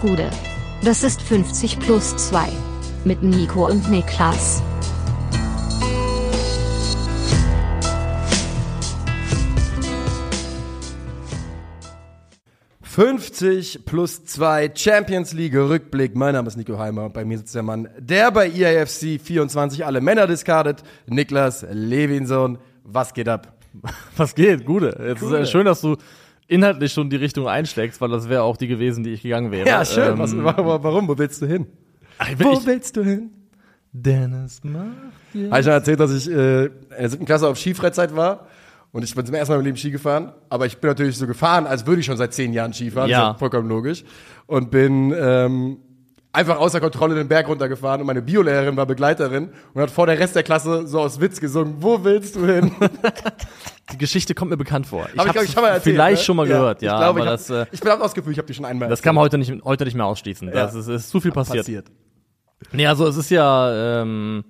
Gude. Das ist 50 plus 2. Mit Nico und Niklas. »50 plus 2 Champions League Rückblick. Mein Name ist Nico Heimer und bei mir sitzt der Mann, der bei E IAFC 24 alle Männer diskardet, Niklas Levinson. Was geht ab? Was geht? Gute. Jetzt Gute. ist ja schön, dass du inhaltlich schon die Richtung einschlägst, weil das wäre auch die gewesen, die ich gegangen wäre. Ja, schön. Ähm, Was, wa- warum? Wo willst du hin? ach, ich will, Wo ich, willst du hin? Dennis macht Habe ich schon erzählt, dass ich äh, in der siebten Klasse auf Skifreizeit war und ich bin zum ersten Mal im Leben Ski gefahren, aber ich bin natürlich so gefahren, als würde ich schon seit zehn Jahren Ski fahren, Ja. ist ja vollkommen logisch und bin ähm, einfach außer Kontrolle den Berg runtergefahren und meine Biolehrerin war Begleiterin und hat vor der Rest der Klasse so aus Witz gesungen, wo willst du hin? Die Geschichte kommt mir bekannt vor. Ich Hab habe glaub schon mal erzählt, vielleicht ne? schon mal gehört, ja. ich glaube, aber ich, das, äh, hab, ich das Gefühl, ich habe die schon einmal das kann man heute nicht, heute nicht mehr ausschließen. Das ist, ist zu viel passiert. passiert. Nee, also es ist ja, ähm,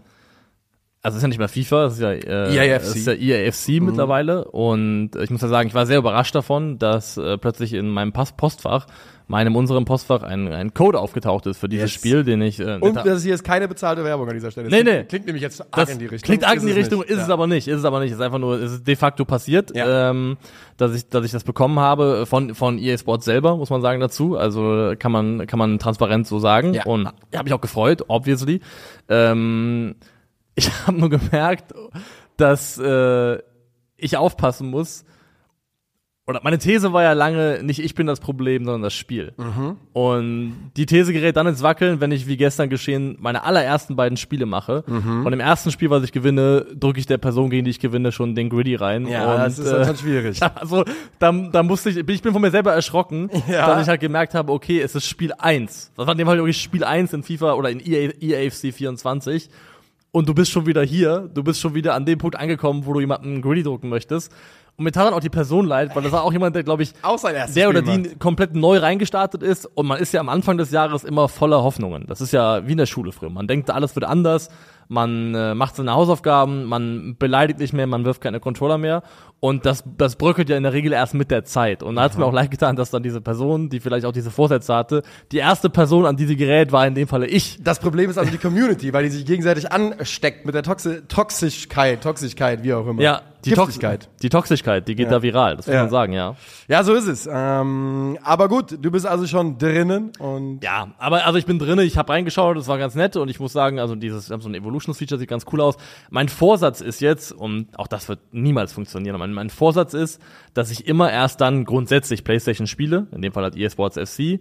also es ist ja nicht mehr FIFA, es ist ja, äh, EAFC. es ist ja EAFC mittlerweile und ich muss ja sagen, ich war sehr überrascht davon, dass äh, plötzlich in meinem Pass Postfach, meinem unserem Postfach, ein, ein Code aufgetaucht ist für dieses Yes. Spiel, den ich äh, Und das hier ist keine bezahlte Werbung an dieser Stelle. Nee, nee. Klingt nämlich jetzt arg das in die Richtung. klingt arg in die es Richtung, ist es Ja. aber nicht, ist es aber nicht, ist einfach nur, es ist de facto passiert, Ja. ähm, dass ich, dass ich das bekommen habe von von EA Sports selber, muss man sagen dazu, also kann man kann man transparent so sagen Ja. und habe mich auch gefreut, obviously. Ähm, ich habe nur gemerkt, dass äh, ich aufpassen muss. Oder meine These war ja lange, nicht ich bin das Problem, sondern das Spiel. Und die These gerät dann ins Wackeln, wenn ich, wie gestern geschehen, meine allerersten beiden Spiele mache. Und im ersten Spiel, was ich gewinne, drücke ich der Person, gegen die ich gewinne, schon den Griddy rein. Ja, und, das ist äh, dann schwierig. also, da, da musste ich, ich bin von mir selber erschrocken, Ja. dass ich halt gemerkt habe, okay, es ist Spiel 1. Das war in dem Fall wirklich Spiel 1 in FIFA oder in EA, EAFC 24. Und du bist schon wieder hier, du bist schon wieder an dem Punkt angekommen, wo du jemanden Griddy drucken möchtest. Und mir tat dann auch die Person leid, weil das war auch jemand, der, glaube ich, der oder Spiel die macht. komplett neu reingestartet ist und man ist ja am Anfang des Jahres immer voller Hoffnungen. Das ist ja wie in der Schule früher. Man denkt, alles wird anders, man äh, macht seine Hausaufgaben, man beleidigt nicht mehr, man wirft keine Controller mehr und das, das bröckelt ja in der Regel erst mit der Zeit. Und da hat es mir auch leid getan, dass dann diese Person, die vielleicht auch diese Vorsätze hatte, die erste Person, an die sie gerät, war in dem Falle ich. Das Problem ist also die Community, weil die sich gegenseitig ansteckt mit der Toxi Toxischkeit, Toxigkeit, wie auch immer. Ja, die Tox- Giftigkeit. Die Toxigkeit, die geht Ja. da viral, das muss Ja. man sagen, ja. Ja, so ist es. Ähm, aber gut, du bist also schon drinnen und Ja, aber also ich bin drinne, ich habe reingeschaut, das war ganz nett und ich muss sagen, also dieses wir haben so ein Evolutions-Feature sieht ganz cool aus. Mein Vorsatz ist jetzt, und auch das wird niemals funktionieren, mein, mein Vorsatz ist, dass ich immer erst dann grundsätzlich PlayStation spiele, in dem Fall hat EA Sports FC,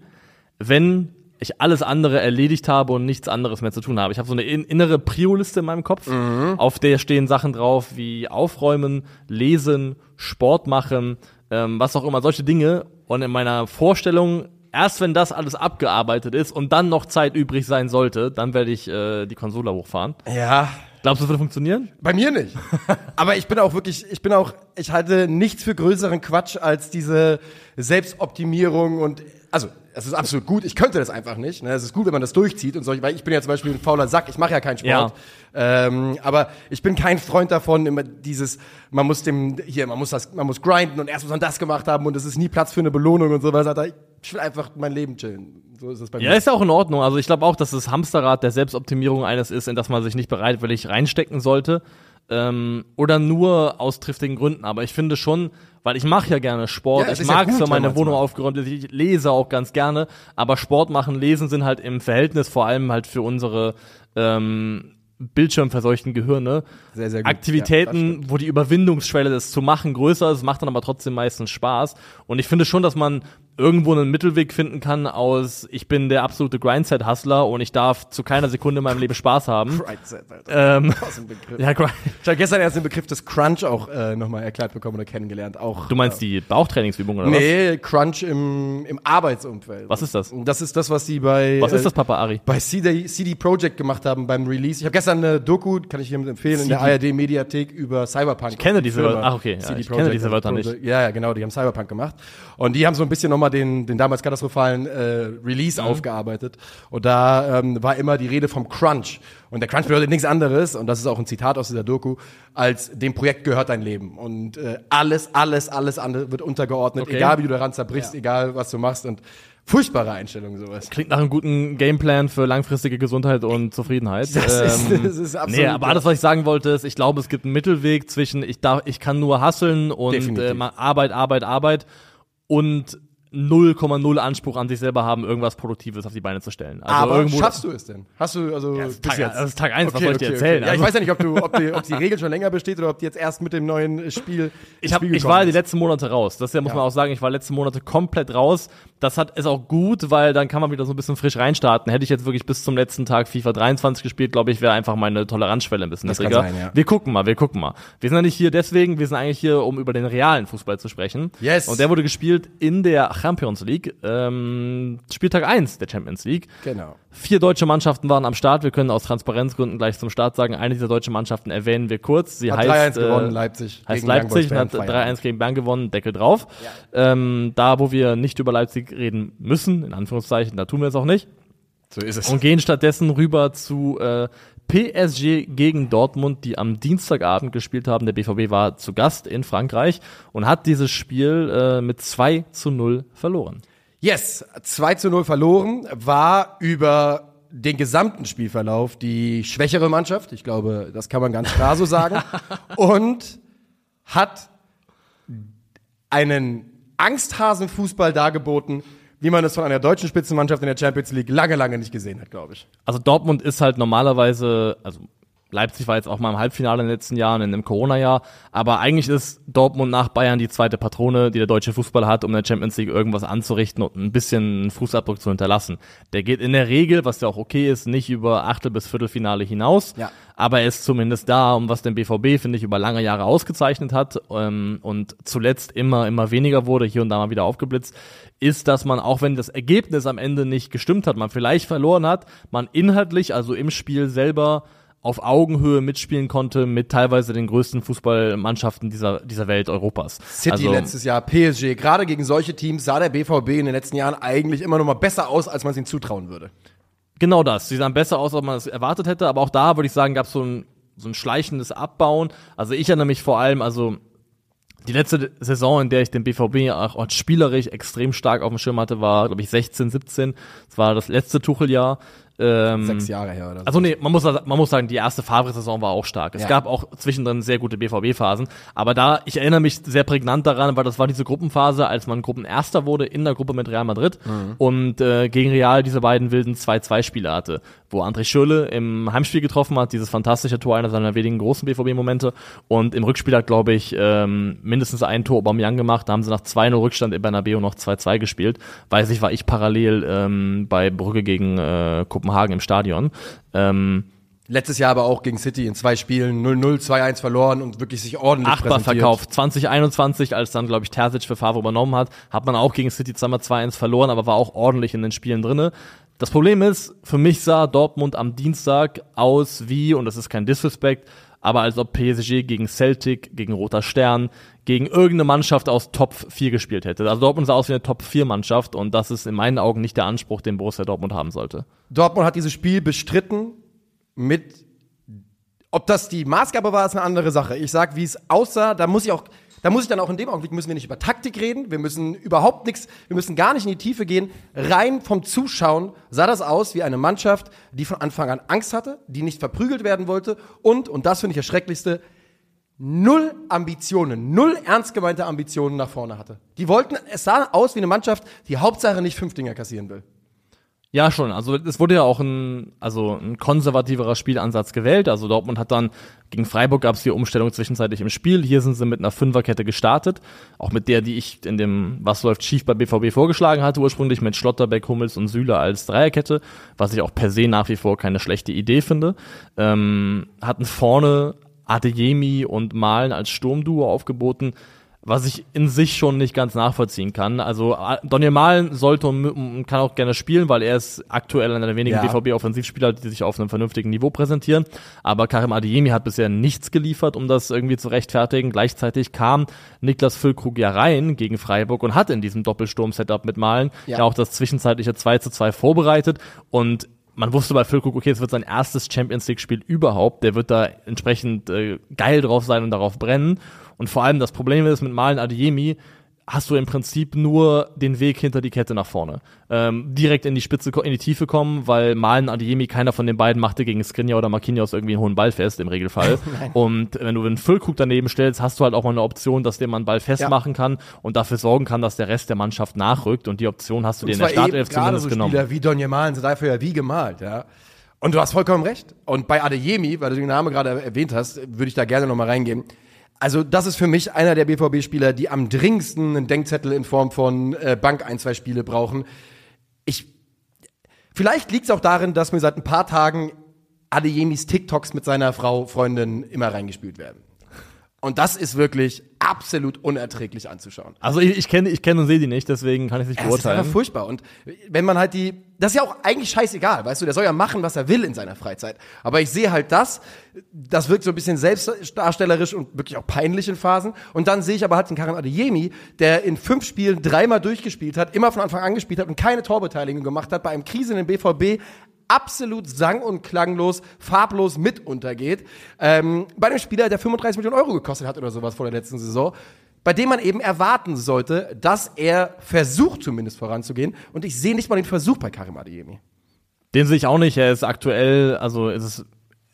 wenn ich alles andere erledigt habe und nichts anderes mehr zu tun habe. Ich habe so eine in, innere Prio-Liste in meinem Kopf, auf der stehen Sachen drauf wie Aufräumen, Lesen, Sport machen, ähm, was auch immer, solche Dinge. Und in meiner Vorstellung, erst wenn das alles abgearbeitet ist und dann noch Zeit übrig sein sollte, dann werde ich äh, die Konsole hochfahren. ja, Glaubst du, das würde funktionieren? bei mir nicht. aber ich bin auch wirklich, ich bin auch, ich halte nichts für größeren Quatsch als diese Selbstoptimierung und also es ist absolut gut. Ich könnte das einfach nicht. Ne? Es ist gut, wenn man das durchzieht und so. Weil ich bin ja zum Beispiel ein fauler Sack. Ich mache ja keinen Sport. Ähm, aber ich bin kein Freund davon, immer dieses, man muss dem hier, man muss das, man muss grinden und erst muss man das gemacht haben und es ist nie Platz für eine Belohnung und so weiter. Ich will einfach mein Leben chillen. So ist es bei Ja, mir. ist ja auch in Ordnung. Also ich glaube auch, dass das Hamsterrad der Selbstoptimierung eines ist, in das man sich nicht bereitwillig reinstecken sollte. Ähm, oder nur aus triftigen Gründen. Aber ich finde schon, weil ich mache ja gerne Sport, Ja, ich ist ja mag es, wenn meine Wohnung aufgeräumt ist, ich lese auch ganz gerne, aber Sport machen, lesen sind halt im Verhältnis vor allem halt für unsere ähm, bildschirmverseuchten Gehirne. Sehr, sehr gut. Ja, Aktivitäten, wo die Überwindungsschwelle, das zu machen, größer ist, macht dann aber trotzdem meistens Spaß. Und ich finde schon, dass man irgendwo einen Mittelweg finden kann aus, ich bin der absolute Grindset-Hustler und ich darf zu keiner Sekunde in meinem Leben Spaß haben. Mindset, Alter. Ähm, Was ein Begriff. ja, Grind. Ich habe gestern erst den Begriff des Crunch auch äh, nochmal erklärt bekommen oder kennengelernt. Auch, Du meinst die Bauchtrainingsübung oder Nee, Crunch im, im Arbeitsumfeld. Was ist das? Das ist das, was die bei was? Was ist das, äh, Papa Ari? bei CD, CD Projekt gemacht haben beim Release. Ich habe gestern eine Doku, kann ich hiermit empfehlen, in der CD. ARD Mediathek über Cyberpunk. Ich kenne diese Wörter. Ach, okay. Ja, ich kenne diese Wörter nicht. Ja, ja, genau, die haben Cyberpunk gemacht. Und die haben so ein bisschen nochmal den, den damals katastrophalen äh, Release Mhm. aufgearbeitet. Und da ähm, war immer die Rede vom Crunch. Und der Crunch bedeutet nichts anderes, und das ist auch ein Zitat aus dieser Doku, als dem Projekt gehört dein Leben. Und äh, alles, alles, alles andere wird untergeordnet, Okay. egal wie du daran zerbrichst, egal was du machst. Und Furchtbare Einstellung, sowas. Klingt nach einem guten Gameplan für langfristige Gesundheit und Zufriedenheit. Ähm, Das ist- das ist absolut Nee, aber alles, was ich sagen wollte, ist, ich glaube, es gibt einen Mittelweg zwischen, ich darf, ich kann nur hasseln und äh, Arbeit, Arbeit, Arbeit und 0,0 Anspruch an sich selber haben, irgendwas Produktives auf die Beine zu stellen. Also aber irgendwo, schaffst du es denn? Hast du, also, das ist bis Tag, das ist Tag eins, was soll ich dir okay, erzählen? Okay. Ja, ich Also- weiß ja nicht, ob, du, ob, die, ob die Regel schon länger besteht oder ob die jetzt erst mit dem neuen Spiel. Ich, hab, Spiel ich war die ist. letzten Monate raus. Das ja, muss Ja. man auch sagen, ich war letzten Monate komplett raus. Das hat ist auch gut, weil dann kann man wieder so ein bisschen frisch reinstarten. Hätte ich jetzt wirklich bis zum letzten Tag FIFA 23 gespielt, glaube ich, wäre einfach meine Toleranzschwelle ein bisschen Das kann niedriger. sein, ja. Wir gucken mal, wir gucken mal. Wir sind ja nicht hier deswegen, wir sind eigentlich hier, um über den realen Fußball zu sprechen. Yes. Und der wurde gespielt in der Champions League, ähm, Spieltag 1 der Champions League. Genau. Vier deutsche Mannschaften waren am Start. Wir können aus Transparenzgründen gleich zum Start sagen, eine dieser deutschen Mannschaften erwähnen wir kurz. Sie Hat heißt 3-1 gewonnen, äh, Leipzig. Heißt Leipzig und hat Boys Bern 3-1 gegen Bern gewonnen, Deckel drauf. Ähm, da, wo wir nicht über Leipzig reden müssen, in Anführungszeichen, da tun wir es auch nicht. So ist es. Und gehen stattdessen rüber zu äh, PSG gegen Dortmund, die am Dienstagabend gespielt haben. Der BVB war zu Gast in Frankreich und hat dieses Spiel äh, mit 2 zu 0 verloren. Yes, 2 zu 0 verloren, war über den gesamten Spielverlauf die schwächere Mannschaft. Ich glaube, das kann man ganz klar so sagen. Und hat einen Angsthasenfußball dargeboten, wie man es von einer deutschen Spitzenmannschaft in der Champions League lange, lange nicht gesehen hat, glaube ich. Also Dortmund ist halt normalerweise, also Leipzig war jetzt auch mal im Halbfinale in den letzten Jahren, in einem Corona-Jahr, aber eigentlich ist Dortmund nach Bayern die zweite Patrone, die der deutsche Fußball hat, um in der Champions League irgendwas anzurichten und ein bisschen Fußabdruck zu hinterlassen. Der geht in der Regel, was ja auch okay ist, nicht über Achtel- bis Viertelfinale hinaus, Ja. aber er ist zumindest da, um was den BVB, finde ich, über lange Jahre ausgezeichnet hat ähm, und zuletzt immer, immer weniger wurde, hier und da mal wieder aufgeblitzt, ist, dass man, auch wenn das Ergebnis am Ende nicht gestimmt hat, man vielleicht verloren hat, man inhaltlich, also im Spiel selber, auf Augenhöhe mitspielen konnte mit teilweise den größten Fußballmannschaften dieser, dieser Welt Europas. City also, letztes Jahr, PSG, gerade gegen solche Teams sah der BVB in den letzten Jahren eigentlich immer noch mal besser aus, als man es ihm zutrauen würde. Genau das. Sie sahen besser aus, als man es erwartet hätte, aber auch da würde ich sagen, gab es so ein, so ein schleichendes Abbauen. Also ich erinnere mich vor allem, also die letzte Saison, in der ich den BVB auch auch spielerisch extrem stark auf dem Schirm hatte, war, glaube ich, 16, 17. Das war das letzte Tucheljahr. Ähm, Sechs Jahre her oder so. Also nee, man muss, man muss sagen, die erste Favre-Saison war auch stark. Es Ja. gab auch zwischendrin sehr gute BVB-Phasen. Aber da, ich erinnere mich sehr prägnant daran, weil das war diese Gruppenphase, als man Gruppenerster wurde in der Gruppe mit Real Madrid Mhm. und äh, gegen Real diese beiden wilden 2-2-Spiele hatte, wo André Schürrle im Heimspiel getroffen hat, dieses fantastische Tor, einer seiner wenigen großen BVB-Momente. Und im Rückspiel hat, glaube ich, ähm, mindestens ein Tor Aubameyang gemacht. Da haben sie nach 2-0 Rückstand in Bernabeu noch 2-2 gespielt. Weiß ich, war ich parallel ähm, bei Brügge gegen äh, Kopenhagen im Stadion. Ähm, Letztes Jahr aber auch gegen City in zwei Spielen 0-0, 2-1 verloren und wirklich sich ordentlich achtbar verkauft. 2021, als dann, glaube ich, Terzic für Favre übernommen hat, hat man auch gegen City zweimal 2-1 verloren, aber war auch ordentlich in den Spielen drinne. Das Problem ist, für mich sah Dortmund am Dienstag aus wie, und das ist kein Disrespect, aber als ob PSG gegen Celtic, gegen Roter Stern, gegen irgendeine Mannschaft aus Top 4 gespielt hätte. Also Dortmund sah aus wie eine Top 4 Mannschaft und das ist in meinen Augen nicht der Anspruch, den Borussia Dortmund haben sollte. Dortmund hat dieses Spiel bestritten mit, ob das die Maßgabe war, ist eine andere Sache. Ich sag, wie es aussah, da muss ich auch, da muss ich dann auch in dem Augenblick müssen wir nicht über Taktik reden, wir müssen überhaupt nichts, wir müssen gar nicht in die Tiefe gehen. Rein vom Zuschauen sah das aus wie eine Mannschaft, die von Anfang an Angst hatte, die nicht verprügelt werden wollte und, und das finde ich das Schrecklichste, null Ambitionen, null ernst gemeinte Ambitionen nach vorne hatte. Die wollten, es sah aus wie eine Mannschaft, die Hauptsache nicht fünf Dinger kassieren will. Ja, schon. Also es wurde ja auch ein, also ein konservativerer Spielansatz gewählt. Also Dortmund hat dann gegen Freiburg gab es die Umstellung zwischenzeitlich im Spiel. Hier sind sie mit einer Fünferkette gestartet, auch mit der, die ich in dem Was läuft schief bei BVB vorgeschlagen hatte ursprünglich mit Schlotterbeck, Hummels und Süle als Dreierkette, was ich auch per se nach wie vor keine schlechte Idee finde. Ähm, hatten vorne Adeyemi und Malen als Sturmduo aufgeboten was ich in sich schon nicht ganz nachvollziehen kann. Also Daniel Malen sollte und, kann auch gerne spielen, weil er ist aktuell einer der wenigen Ja. BVB-Offensivspieler, die sich auf einem vernünftigen Niveau präsentieren. Aber Karim Adeyemi hat bisher nichts geliefert, um das irgendwie zu rechtfertigen. Gleichzeitig kam Niklas Füllkrug ja rein gegen Freiburg und hat in diesem Doppelsturm-Setup mit Malen Ja. ja. auch das zwischenzeitliche 2 zu 2 vorbereitet und man wusste bei Füllkrug, okay, es wird sein erstes Champions League-Spiel überhaupt. Der wird da entsprechend äh, geil drauf sein und darauf brennen. Und vor allem das Problem ist mit Malen Adeyemi, hast du im Prinzip nur den Weg hinter die Kette nach vorne. Ähm, direkt in die Spitze, in die Tiefe kommen, weil Malen Adiemi, keiner von den beiden machte gegen Skriniar oder Marquinhos irgendwie einen hohen Ball fest, im Regelfall. und wenn du einen Füllkrug daneben stellst, hast du halt auch mal eine Option, dass der man Ball festmachen ja. kann und dafür sorgen kann, dass der Rest der Mannschaft nachrückt und die Option hast du dir in der Startelf zumindest so genommen. Spieler wie Donje Malen sind dafür ja wie gemalt, ja. Und du hast vollkommen recht. Und bei Adeyemi, weil du den Namen gerade erwähnt hast, würde ich da gerne nochmal reingehen. Also das ist für mich einer der BVB-Spieler, die am dringendsten einen Denkzettel in Form von äh, Bank ein, zwei Spiele brauchen. Ich, vielleicht liegt es auch darin, dass mir seit ein paar Tagen Adeyemis TikToks mit seiner Frau, Freundin immer reingespült werden. Und das ist wirklich absolut unerträglich anzuschauen. Also ich, ich kenne ich kenne und sehe die nicht, deswegen kann ich nicht beurteilen. Das ist einfach furchtbar. Und wenn man halt die, das ist ja auch eigentlich scheißegal, weißt du, der soll ja machen, was er will in seiner Freizeit. Aber ich sehe halt das, das wirkt so ein bisschen selbstdarstellerisch und wirklich auch peinlich in Phasen. Und dann sehe ich aber halt den Karan Adeyemi, der in fünf Spielen dreimal durchgespielt hat, immer von Anfang an gespielt hat und keine Torbeteiligung gemacht hat, bei einem Krisen im BVB absolut sang- und klanglos, farblos mit untergeht. Ähm, bei einem Spieler, der 35 Millionen Euro gekostet hat oder sowas vor der letzten Saison, bei dem man eben erwarten sollte, dass er versucht zumindest voranzugehen. Und ich sehe nicht mal den Versuch bei Karim Adeyemi. Den sehe ich auch nicht. Er ist aktuell, also ist es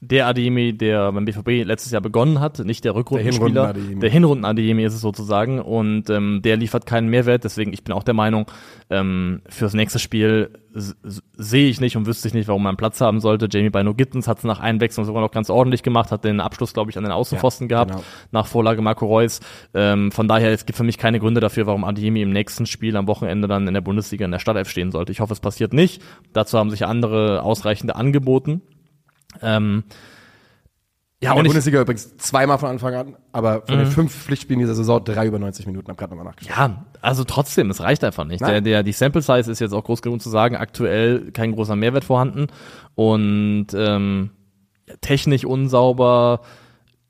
der Adeyemi, der beim BVB letztes Jahr begonnen hat, nicht der Rückrundenspieler. Der Hinrunden-Adeyemi ist es sozusagen und ähm, der liefert keinen Mehrwert. Deswegen, ich bin auch der Meinung, ähm, fürs nächste Spiel sehe ich nicht und wüsste ich nicht, warum man Platz haben sollte. Jamie Bino Gittens hat es nach Einwechslung sogar noch ganz ordentlich gemacht, hat den Abschluss, glaube ich, an den Außenpfosten ja, gehabt, genau. nach Vorlage Marco Reus. Ähm, von daher, es gibt für mich keine Gründe dafür, warum Adeyemi im nächsten Spiel am Wochenende dann in der Bundesliga in der Startelf stehen sollte. Ich hoffe, es passiert nicht. Dazu haben sich andere ausreichende angeboten. Ähm, ja, in der Bundesliga übrigens zweimal von Anfang an, aber von mhm. den fünf Pflichtspielen dieser Saison drei über 90 Minuten, hab gerade nochmal nachgeschaut. Ja, also trotzdem, es reicht einfach nicht. Der, der, die Sample Size ist jetzt auch groß genug zu sagen, aktuell kein großer Mehrwert vorhanden und ähm, technisch unsauber,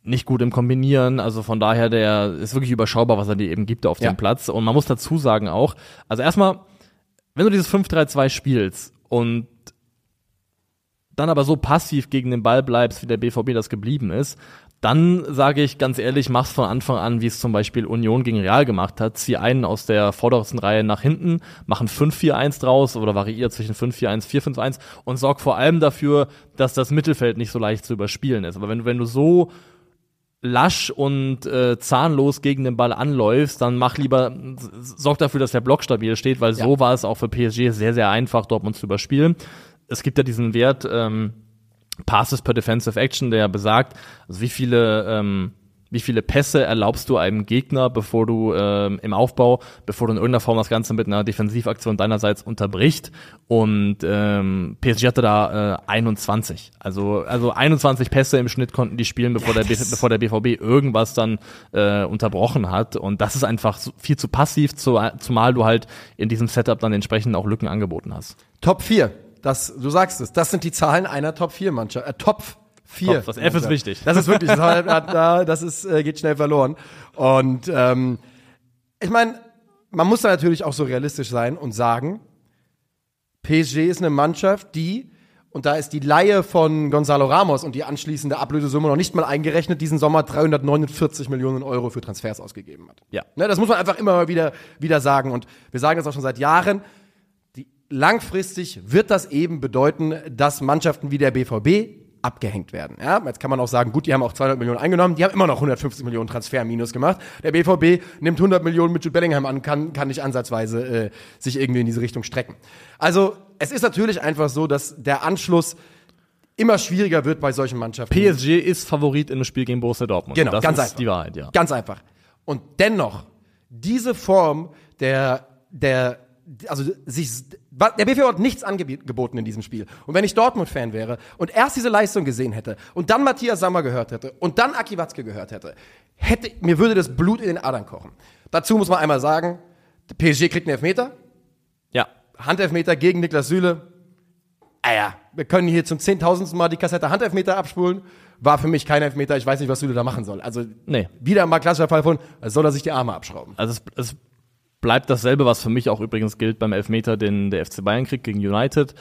nicht gut im Kombinieren, also von daher, der ist wirklich überschaubar, was er dir eben gibt auf ja. dem Platz. Und man muss dazu sagen auch, also erstmal, wenn du dieses 5-3-2 spielst und dann aber so passiv gegen den Ball bleibst, wie der BVB das geblieben ist, dann sage ich ganz ehrlich, mach's von Anfang an, wie es zum Beispiel Union gegen Real gemacht hat. Zieh einen aus der vordersten Reihe nach hinten, machen 5-4-1 draus oder variiert zwischen 5-4-1, 4-5-1 und sorg vor allem dafür, dass das Mittelfeld nicht so leicht zu überspielen ist. Aber wenn du, wenn du so lasch und äh, zahnlos gegen den Ball anläufst, dann mach lieber, sorg dafür, dass der Block stabil steht, weil ja. so war es auch für PSG sehr, sehr einfach, Dortmund zu überspielen es gibt ja diesen Wert ähm, Passes per Defensive Action, der besagt, also wie viele ähm, wie viele Pässe erlaubst du einem Gegner, bevor du ähm, im Aufbau, bevor du in irgendeiner Form das Ganze mit einer Defensivaktion deinerseits unterbricht. Und ähm, PSG hatte da äh, 21. Also, also 21 Pässe im Schnitt konnten die spielen, bevor, ja, der, bevor der BVB irgendwas dann äh, unterbrochen hat. Und das ist einfach viel zu passiv, zu, zumal du halt in diesem Setup dann entsprechend auch Lücken angeboten hast. Top 4 das, du sagst es, das sind die Zahlen einer Top-4-Mannschaft. Äh, Top 4. Top, das F ist wichtig. Das ist wirklich, das, ist, äh, geht schnell verloren. Und ähm, ich meine, man muss da natürlich auch so realistisch sein und sagen, PSG ist eine Mannschaft, die, und da ist die Laie von Gonzalo Ramos und die anschließende Ablösesumme noch nicht mal eingerechnet, diesen Sommer 349 Millionen Euro für Transfers ausgegeben hat. Ja. Ne, das muss man einfach immer wieder, wieder sagen. Und wir sagen das auch schon seit Jahren langfristig wird das eben bedeuten, dass Mannschaften wie der BVB abgehängt werden. Ja, jetzt kann man auch sagen, gut, die haben auch 200 Millionen eingenommen, die haben immer noch 150 Millionen Transferminus gemacht. Der BVB nimmt 100 Millionen mit Jude Bellingham an, kann, kann nicht ansatzweise äh, sich irgendwie in diese Richtung strecken. Also es ist natürlich einfach so, dass der Anschluss immer schwieriger wird bei solchen Mannschaften. PSG ist Favorit in dem Spiel gegen Borussia Dortmund. Genau, das ganz ist einfach. die Wahrheit, ja. Ganz einfach. Und dennoch, diese Form der, der also sich, der BVB hat nichts angeboten in diesem Spiel. Und wenn ich Dortmund-Fan wäre und erst diese Leistung gesehen hätte und dann Matthias Sammer gehört hätte und dann Aki Watzke gehört hätte, hätte, mir würde das Blut in den Adern kochen. Dazu muss man einmal sagen, PSG kriegt einen Elfmeter. Ja. Handelfmeter gegen Niklas Süle. Ah ja, wir können hier zum zehntausendsten Mal die Kassette Handelfmeter abspulen. War für mich kein Elfmeter. Ich weiß nicht, was Süle da machen soll. Also, nee. wieder mal klassischer Fall von, soll er sich die Arme abschrauben. Also, es, es bleibt dasselbe, was für mich auch übrigens gilt beim Elfmeter, den der FC Bayern kriegt gegen United.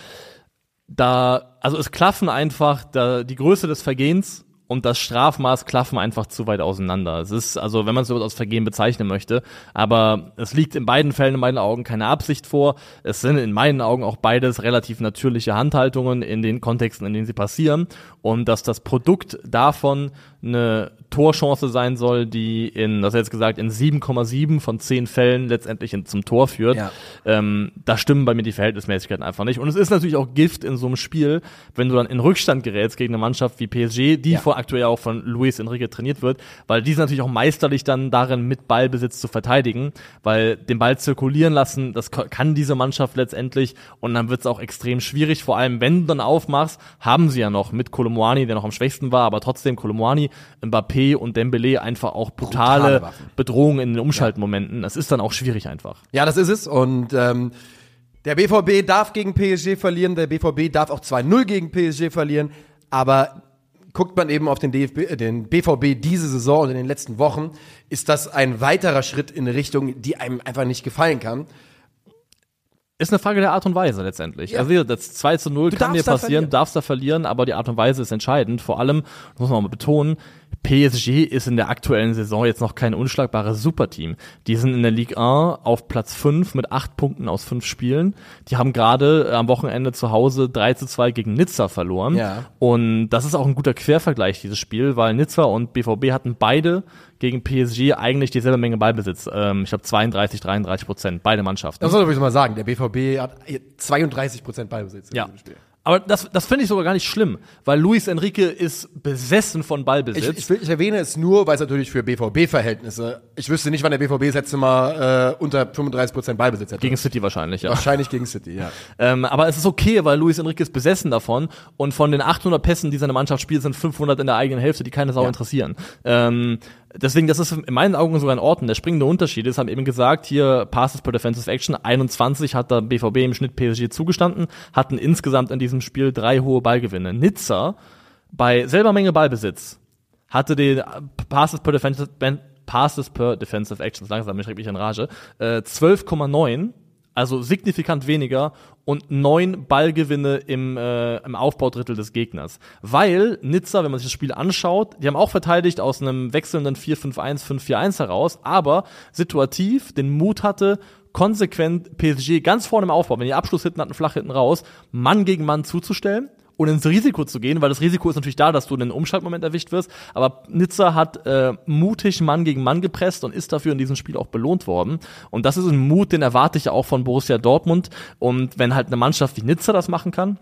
Da, also es klaffen einfach da, die Größe des Vergehens und das Strafmaß klaffen einfach zu weit auseinander. Es ist, also wenn man es so als Vergehen bezeichnen möchte, aber es liegt in beiden Fällen in meinen Augen keine Absicht vor. Es sind in meinen Augen auch beides relativ natürliche Handhaltungen in den Kontexten, in denen sie passieren. Und dass das Produkt davon eine Torchance sein soll, die in, das jetzt gesagt, in 7,7 von 10 Fällen letztendlich in, zum Tor führt. Ja. Ähm, da stimmen bei mir die Verhältnismäßigkeiten einfach nicht. Und es ist natürlich auch Gift in so einem Spiel, wenn du dann in Rückstand gerätst gegen eine Mannschaft wie PSG, die Ja. vor aktuell auch von Luis Enrique trainiert wird, weil die sind natürlich auch meisterlich dann darin, mit Ballbesitz zu verteidigen, weil den Ball zirkulieren lassen, das kann diese Mannschaft letztendlich und dann wird es auch extrem schwierig, vor allem wenn du dann aufmachst, haben sie ja noch mit Kolomwani, der noch am schwächsten war, aber trotzdem Kolomwani, Mbappé und Dembele einfach auch brutale, Brutale. Bedrohungen in den Umschaltmomenten. Das ist dann auch schwierig einfach. Ja, das ist es. Und ähm, der BVB darf gegen PSG verlieren, der BVB darf auch 2-0 gegen PSG verlieren, aber guckt man eben auf den, DFB, äh, den BVB diese Saison und in den letzten Wochen, ist das ein weiterer Schritt in eine Richtung, die einem einfach nicht gefallen kann. Ist eine Frage der Art und Weise letztendlich. Ja. Also das 2 zu 0 Du kann dir da passieren, verlieren. darfst da verlieren, aber die Art und Weise ist entscheidend. Vor allem, das muss man mal betonen, PSG ist in der aktuellen Saison jetzt noch kein unschlagbares Superteam. Die sind in der Ligue 1 auf Platz 5 mit 8 Punkten aus 5 Spielen. Die haben gerade äh, am Wochenende zu Hause 3 zu 2 gegen Nizza verloren. Ja. Und das ist auch ein guter Quervergleich, dieses Spiel, weil Nizza und BVB hatten beide gegen PSG eigentlich dieselbe Menge Ballbesitz. Ähm, ich glaube 32, 33 Prozent, beide Mannschaften. Das soll ich mal sagen. Der BVB hat 32% Ballbesitz in Ja. diesem Spiel. Aber das, das finde ich sogar gar nicht schlimm, weil Luis Enrique ist besessen von Ballbesitz. Ich, ich, will, ich erwähne es nur, weil es natürlich für BVB-Verhältnisse, ich wüsste nicht, wann der BVB das letzte Mal äh, unter 35% Ballbesitz hätte. gegen City wahrscheinlich, ja. Wahrscheinlich gegen City, ja. Ähm, aber es ist okay, weil Luis Enrique ist besessen davon und von den 800 Pässen, die seine Mannschaft spielt, sind 500 in der eigenen Hälfte, die keine Sau Ja. interessieren. Ähm, deswegen, das ist in meinen Augen sogar in Ordnung. Der springende Unterschied ist, haben eben gesagt, hier Passes per Defensive Action, 21 hat der BVB im Schnitt PSG zugestanden, hatten insgesamt in diesem Spiel drei hohe Ballgewinne. Nizza bei selber Menge Ballbesitz hatte den äh, Passes per Defensive, Passes per Defensive Actions, langsam, ich schreibe mich in Rage, äh, 12,9, also signifikant weniger und neun Ballgewinne im, äh, im Aufbaudrittel des Gegners. Weil Nizza, wenn man sich das Spiel anschaut, die haben auch verteidigt aus einem wechselnden 4-5-1, 5-4-1 heraus, aber situativ den Mut hatte, konsequent PSG ganz vorne im Aufbau, wenn die Abschluss hinten hatten, flach hinten raus, Mann gegen Mann zuzustellen und ins Risiko zu gehen, weil das Risiko ist natürlich da, dass du in einen Umschaltmoment erwischt wirst. Aber Nizza hat äh, mutig Mann gegen Mann gepresst und ist dafür in diesem Spiel auch belohnt worden. Und das ist ein Mut, den erwarte ich ja auch von Borussia Dortmund. Und wenn halt eine Mannschaft wie Nizza das machen kann,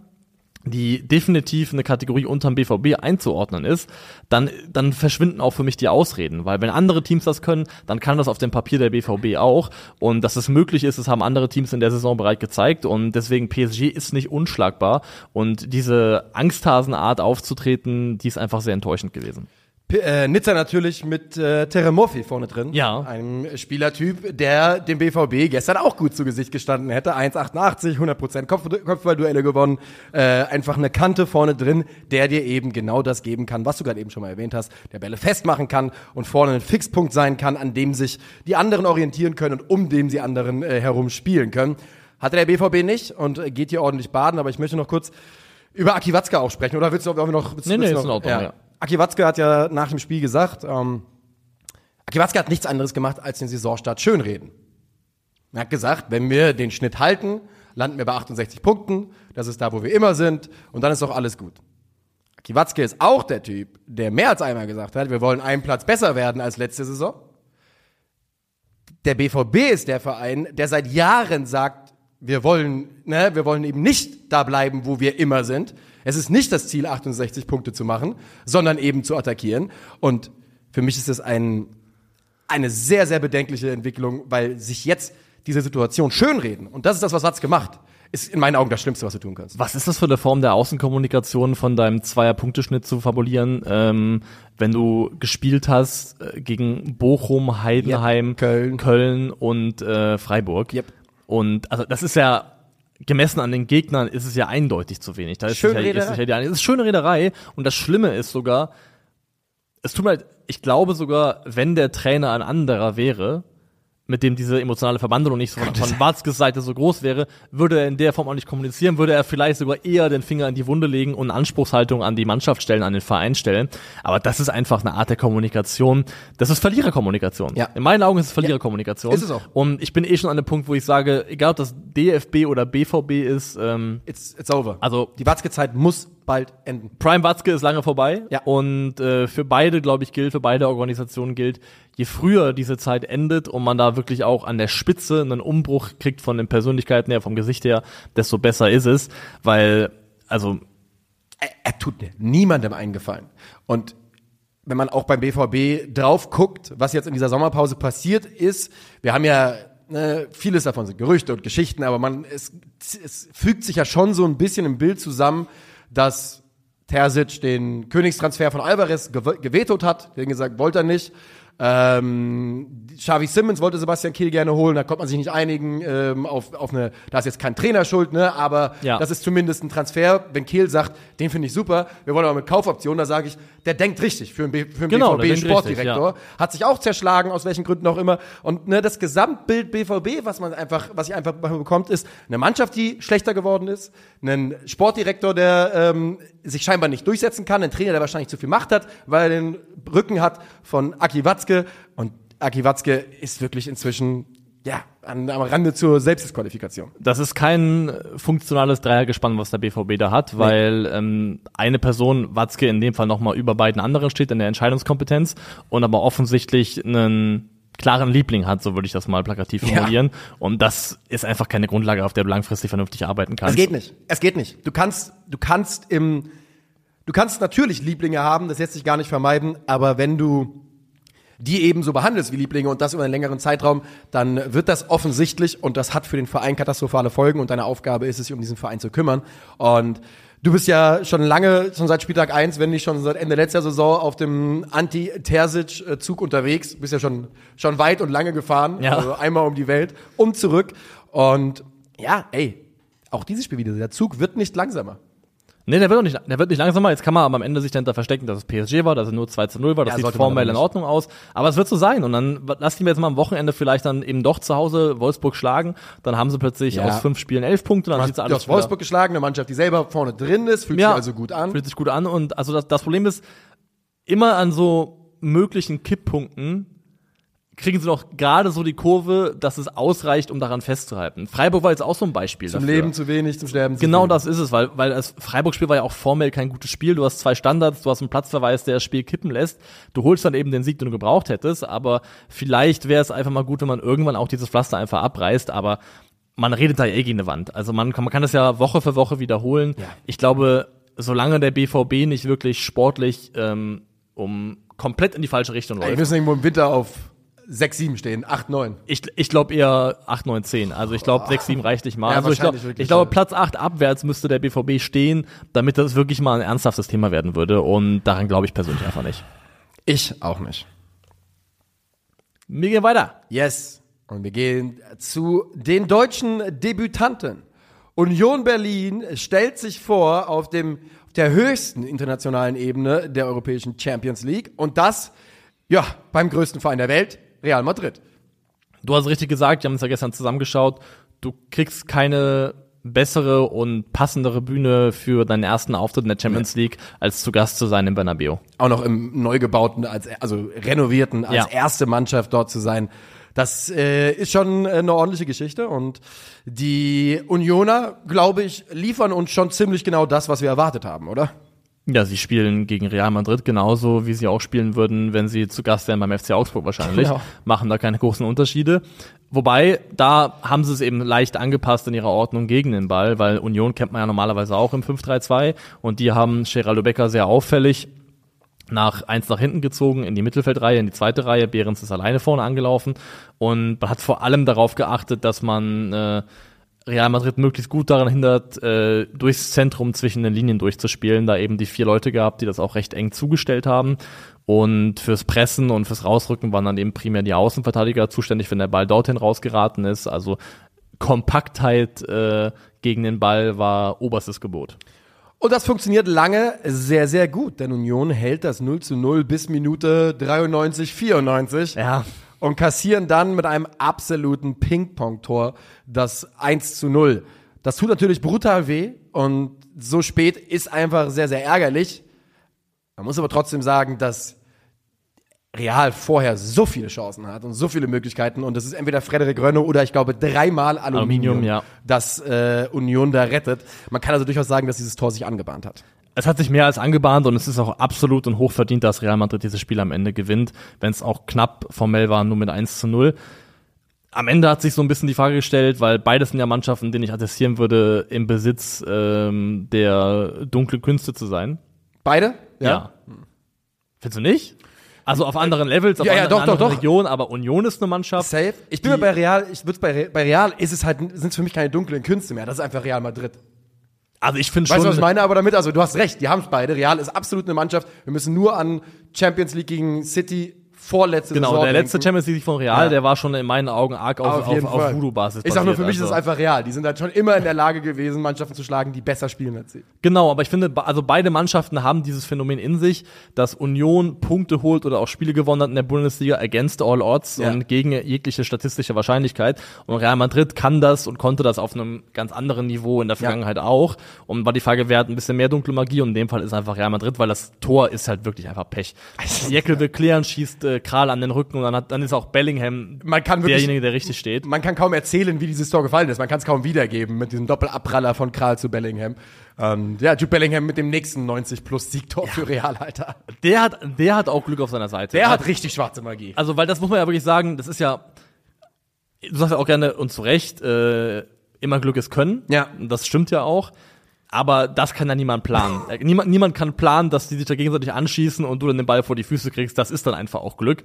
die definitiv eine Kategorie unterm BVB einzuordnen ist, dann, dann verschwinden auch für mich die Ausreden. Weil wenn andere Teams das können, dann kann das auf dem Papier der BVB auch. Und dass es möglich ist, das haben andere Teams in der Saison bereits gezeigt. Und deswegen PSG ist nicht unschlagbar. Und diese Angsthasenart aufzutreten, die ist einfach sehr enttäuschend gewesen. P äh, Nizza natürlich mit äh, Teremoffi vorne drin. Ja. Einem Spielertyp, der dem BVB gestern auch gut zu Gesicht gestanden hätte. 1,88, 100% Kopf Kopfballduelle gewonnen. Äh, einfach eine Kante vorne drin, der dir eben genau das geben kann, was du gerade eben schon mal erwähnt hast. Der Bälle festmachen kann und vorne ein Fixpunkt sein kann, an dem sich die anderen orientieren können und um dem sie anderen äh, herum spielen können. Hatte der BVB nicht und geht hier ordentlich baden, aber ich möchte noch kurz über Aki Watzke auch sprechen. Oder willst du wir noch... Willst, Nee, nee, willst du ist in Ordnung, ja. Aki Watzke hat ja nach dem Spiel gesagt, ähm, Aki Watzke hat nichts anderes gemacht, als den Saisonstart schönreden. Er hat gesagt, wenn wir den Schnitt halten, landen wir bei 68 Punkten, das ist da, wo wir immer sind, und dann ist doch alles gut. Aki Watzke ist auch der Typ, der mehr als einmal gesagt hat, wir wollen einen Platz besser werden als letzte Saison. Der BVB ist der Verein, der seit Jahren sagt, wir wollen, ne, wir wollen eben nicht da bleiben, wo wir immer sind. Es ist nicht das Ziel, 68 Punkte zu machen, sondern eben zu attackieren. Und für mich ist das ein, eine sehr, sehr bedenkliche Entwicklung, weil sich jetzt diese Situation schönreden, und das ist das, was Watz gemacht, ist in meinen Augen das Schlimmste, was du tun kannst. Was ist das für eine Form der Außenkommunikation von deinem Zweier-Punkteschnitt zu fabulieren, ähm, wenn du gespielt hast äh, gegen Bochum, Heidenheim, Yep, Köln. Köln und äh, Freiburg? Yep. Und also das ist ja gemessen an den Gegnern ist es ja eindeutig zu wenig. Da ist es ja, Schöne ist es ja die, es ist schöne Rederei und das Schlimme ist sogar, es tut mir leid, ich glaube sogar, wenn der Trainer ein anderer wäre, mit dem diese emotionale Verbandung nicht so von, von Watzkes Seite so groß wäre, würde er in der Form auch nicht kommunizieren, würde er vielleicht sogar eher den Finger in die Wunde legen und Anspruchshaltung an die Mannschaft stellen, an den Verein stellen. Aber das ist einfach eine Art der Kommunikation. Das ist Verliererkommunikation. Ja. In meinen Augen ist es Verliererkommunikation. Ist es auch. Und ich bin eh schon an dem Punkt, wo ich sage, egal ob das DFB oder BVB ist, ähm, It's, it's over. Also- die Watzke-Zeit muss bald enden. Prime Watzke ist lange vorbei. Ja. Und äh, für beide, glaube ich, gilt, für beide Organisationen gilt, je früher diese Zeit endet und man da wirklich auch an der Spitze einen Umbruch kriegt von den Persönlichkeiten her, vom Gesicht her, desto besser ist es. Weil, also, er, er tut niemandem einen Gefallen. Und wenn man auch beim BVB drauf guckt, was jetzt in dieser Sommerpause passiert ist, wir haben ja ne, vieles davon sind Gerüchte und Geschichten, aber man es, es fügt sich ja schon so ein bisschen im Bild zusammen, dass Terzic den Königstransfer von Alvarez gew gewetot hat, den gesagt, wollte er nicht. Ähm, Xavi Simmons wollte Sebastian Kehl gerne holen, da konnte man sich nicht einigen ähm, auf, auf eine, da ist jetzt kein Trainer schuld, ne, aber Ja. das ist zumindest ein Transfer. Wenn Kehl sagt, den finde ich super, wir wollen aber mit Kaufoption, da sage ich, der denkt richtig für einen, B- für einen Genau, BVB Sportdirektor. richtig, Hat sich auch zerschlagen, aus welchen Gründen auch immer. Und ne, das Gesamtbild BVB, was man einfach, was ich einfach bekommt, ist eine Mannschaft, die schlechter geworden ist, einen Sportdirektor, der ähm, sich scheinbar nicht durchsetzen kann, ein Trainer, der wahrscheinlich zu viel Macht hat, weil er den Rücken hat von Aki Watzke. Und Aki Watzke ist wirklich inzwischen ja an, am Rande zur Selbstdisqualifikation. das ist kein funktionales Dreiergespann, was der BVB da hat, weil ähm, eine Person, Watzke in dem Fall nochmal über beiden anderen steht in der Entscheidungskompetenz und aber offensichtlich einen klaren Liebling hat, so würde ich das mal plakativ Ja. formulieren. Und das ist einfach keine Grundlage, auf der du langfristig vernünftig arbeiten kannst. Es geht nicht. Es geht nicht. Du kannst, du kannst im, du kannst natürlich Lieblinge haben, das lässt sich gar nicht vermeiden, aber wenn du die eben so behandelst wie Lieblinge und das über einen längeren Zeitraum, dann wird das offensichtlich und das hat für den Verein katastrophale Folgen und deine Aufgabe ist es, sich um diesen Verein zu kümmern. Und du bist ja schon lange, schon seit Spieltag eins, wenn nicht schon seit Ende letzter Saison auf dem Anti-Terzic-Zug unterwegs, bist ja schon, schon weit und lange gefahren, Ja. also einmal um die Welt und zurück. Und ja, ey, auch dieses Spiel wieder, der Zug wird nicht langsamer. Nee, der wird, auch nicht, der wird nicht langsamer. Jetzt kann man aber am Ende sich dahinter verstecken, dass es PSG war, dass es nur 2 zu 0 war. Das Ja, sieht formell in. Ordnung aus. Aber es wird so sein. Und dann lassen die wir jetzt mal am Wochenende vielleicht dann eben doch zu Hause Wolfsburg schlagen. Dann haben sie plötzlich Ja. aus fünf Spielen elf Punkte. Dann sieht's alles hast Wolfsburg geschlagen, eine Mannschaft, die selber vorne drin ist, fühlt sich also gut an. Fühlt sich gut an. Und also das, das Problem ist, immer an so möglichen Kipppunkten kriegen sie noch gerade so die Kurve, dass es ausreicht, um daran festzuhalten. Freiburg war jetzt auch so ein Beispiel Zum dafür. Leben zu wenig, zum Sterben zu Genau viel. das ist es, weil, weil das Freiburg-Spiel war ja auch formell kein gutes Spiel. Du hast zwei Standards, du hast einen Platzverweis, der das Spiel kippen lässt. Du holst dann eben den Sieg, den du gebraucht hättest, aber vielleicht wäre es einfach mal gut, wenn man irgendwann auch dieses Pflaster einfach abreißt, aber man redet da ja eh gegen eine Wand. Also man kann, man kann das ja Woche für Woche wiederholen. Ja. Ich glaube, solange der BVB nicht wirklich sportlich ähm, um komplett in die falsche Richtung Wir läuft, müssen irgendwo im Winter auf 6, 7 stehen, 8, 9. ich, ich glaube eher 8, 9, 10. Also ich glaube 6, 7 reicht nicht mal. Ja, also ich glaube, ja. Platz 8 abwärts müsste der BVB stehen, damit das wirklich mal ein ernsthaftes Thema werden würde. Und daran glaube ich persönlich einfach nicht. Ich auch nicht. Wir gehen weiter. Yes. Und wir gehen zu den deutschen Debütanten. Union Berlin stellt sich vor auf dem auf der höchsten internationalen Ebene der europäischen Champions League und das ja beim größten Verein der Welt, Real Madrid. Du hast richtig gesagt, wir haben uns ja gestern zusammengeschaut. Du kriegst keine bessere und passendere Bühne für deinen ersten Auftritt in der Champions League, als zu Gast zu sein im Bernabeu. Auch noch im neu gebauten, als, also renovierten, als Ja. erste Mannschaft dort zu sein. Das äh, ist schon eine ordentliche Geschichte und die Unioner, glaube ich, liefern uns schon ziemlich genau das, was wir erwartet haben, oder? Ja, sie spielen gegen Real Madrid genauso, wie sie auch spielen würden, wenn sie zu Gast wären beim FC Augsburg wahrscheinlich. Genau. Machen da keine großen Unterschiede. Wobei, da haben sie es eben leicht angepasst in ihrer Ordnung gegen den Ball, weil Union kennt man ja normalerweise auch im 5-3-2 und die haben Geraldo Becker sehr auffällig nach eins nach hinten gezogen in die Mittelfeldreihe, in die zweite Reihe. Behrens ist alleine vorne angelaufen und man hat vor allem darauf geachtet, dass man äh, Real Madrid möglichst gut daran hindert, äh, durchs Zentrum zwischen den Linien durchzuspielen, da eben die vier Leute gab, die das auch recht eng zugestellt haben. Und fürs Pressen und fürs Rausrücken waren dann eben primär die Außenverteidiger zuständig, wenn der Ball dorthin rausgeraten ist. Also Kompaktheit äh, gegen den Ball war oberstes Gebot. Und das funktioniert lange sehr, sehr gut, denn Union hält das 0 zu 0 bis Minute 93, 94. Ja, und kassieren dann mit einem absoluten Ping-Pong-Tor das 1 zu 0. Das tut natürlich brutal weh und so spät ist einfach sehr, sehr ärgerlich. Man muss aber trotzdem sagen, dass Real vorher so viele Chancen hat und so viele Möglichkeiten und das ist entweder Frederik Rönno oder ich glaube dreimal Aluminium, Aluminium, ja. das äh, Union da rettet. Man kann also durchaus sagen, dass dieses Tor sich angebahnt hat. Es hat sich mehr als angebahnt und es ist auch absolut und hochverdient, dass Real Madrid dieses Spiel am Ende gewinnt, wenn es auch knapp formell war, nur mit 1 zu 0. Am Ende hat sich so ein bisschen die Frage gestellt, weil beides sind ja Mannschaften, denen ich attestieren würde, im Besitz ähm, der dunklen Künste zu sein. Beide? Findest du nicht? Also auf anderen Levels, auf Ja, ja, anderen, doch, anderen doch. Regionen, aber Union ist eine Mannschaft. Safe. Ich bin mir bei Real, ich würde bei Real ist es halt, sind es für mich keine dunklen Künste mehr. Das ist einfach Real Madrid. Also ich finde Weißt schon. du, was ich meine? Aber damit, also du hast recht, die haben es beide. Real ist absolut eine Mannschaft. Wir müssen nur an Champions League gegen City vorletzte Genau, Saison der letzte denken. Champions League von Real, Ja. der war schon in meinen Augen arg auf, Auf auf, auf. Voodoo-Basis. Ich sag nur, für mich ist es also. einfach real. Die sind halt schon immer in der Lage gewesen, Mannschaften zu schlagen, die besser spielen als sie. Genau, aber ich finde, also beide Mannschaften haben dieses Phänomen in sich, dass Union Punkte holt oder auch Spiele gewonnen hat in der Bundesliga against all odds Ja. und gegen jegliche statistische Wahrscheinlichkeit. Und Real Madrid kann das und konnte das auf einem ganz anderen Niveau in der Vergangenheit auch. Und war die Frage, wer hat ein bisschen mehr dunkle Magie? Und in dem Fall ist einfach Real Madrid, weil das Tor ist halt wirklich einfach Pech. Jekyll will klären, schießt äh, Kral an den Rücken und dann, hat, dann ist auch Bellingham Man kann wirklich, derjenige, der richtig steht. man kann kaum erzählen, wie dieses Tor gefallen ist. Man kann es kaum wiedergeben mit diesem Doppelabpraller von Kral zu Bellingham. Und ja, Jude Bellingham mit dem nächsten 90 plus Siegtor für Real, Alter. Der hat, der hat auch Glück auf seiner Seite. Der hat richtig schwarze Magie. Also, weil das muss man ja wirklich sagen, das ist ja, du sagst ja auch gerne und zu Recht, äh, immer Glück ist Können. Ja. Das stimmt ja auch. Aber das kann ja niemand planen. Äh, niemand, niemand kann planen, dass die sich da gegenseitig anschießen und du dann den Ball vor die Füße kriegst. Das ist dann einfach auch Glück.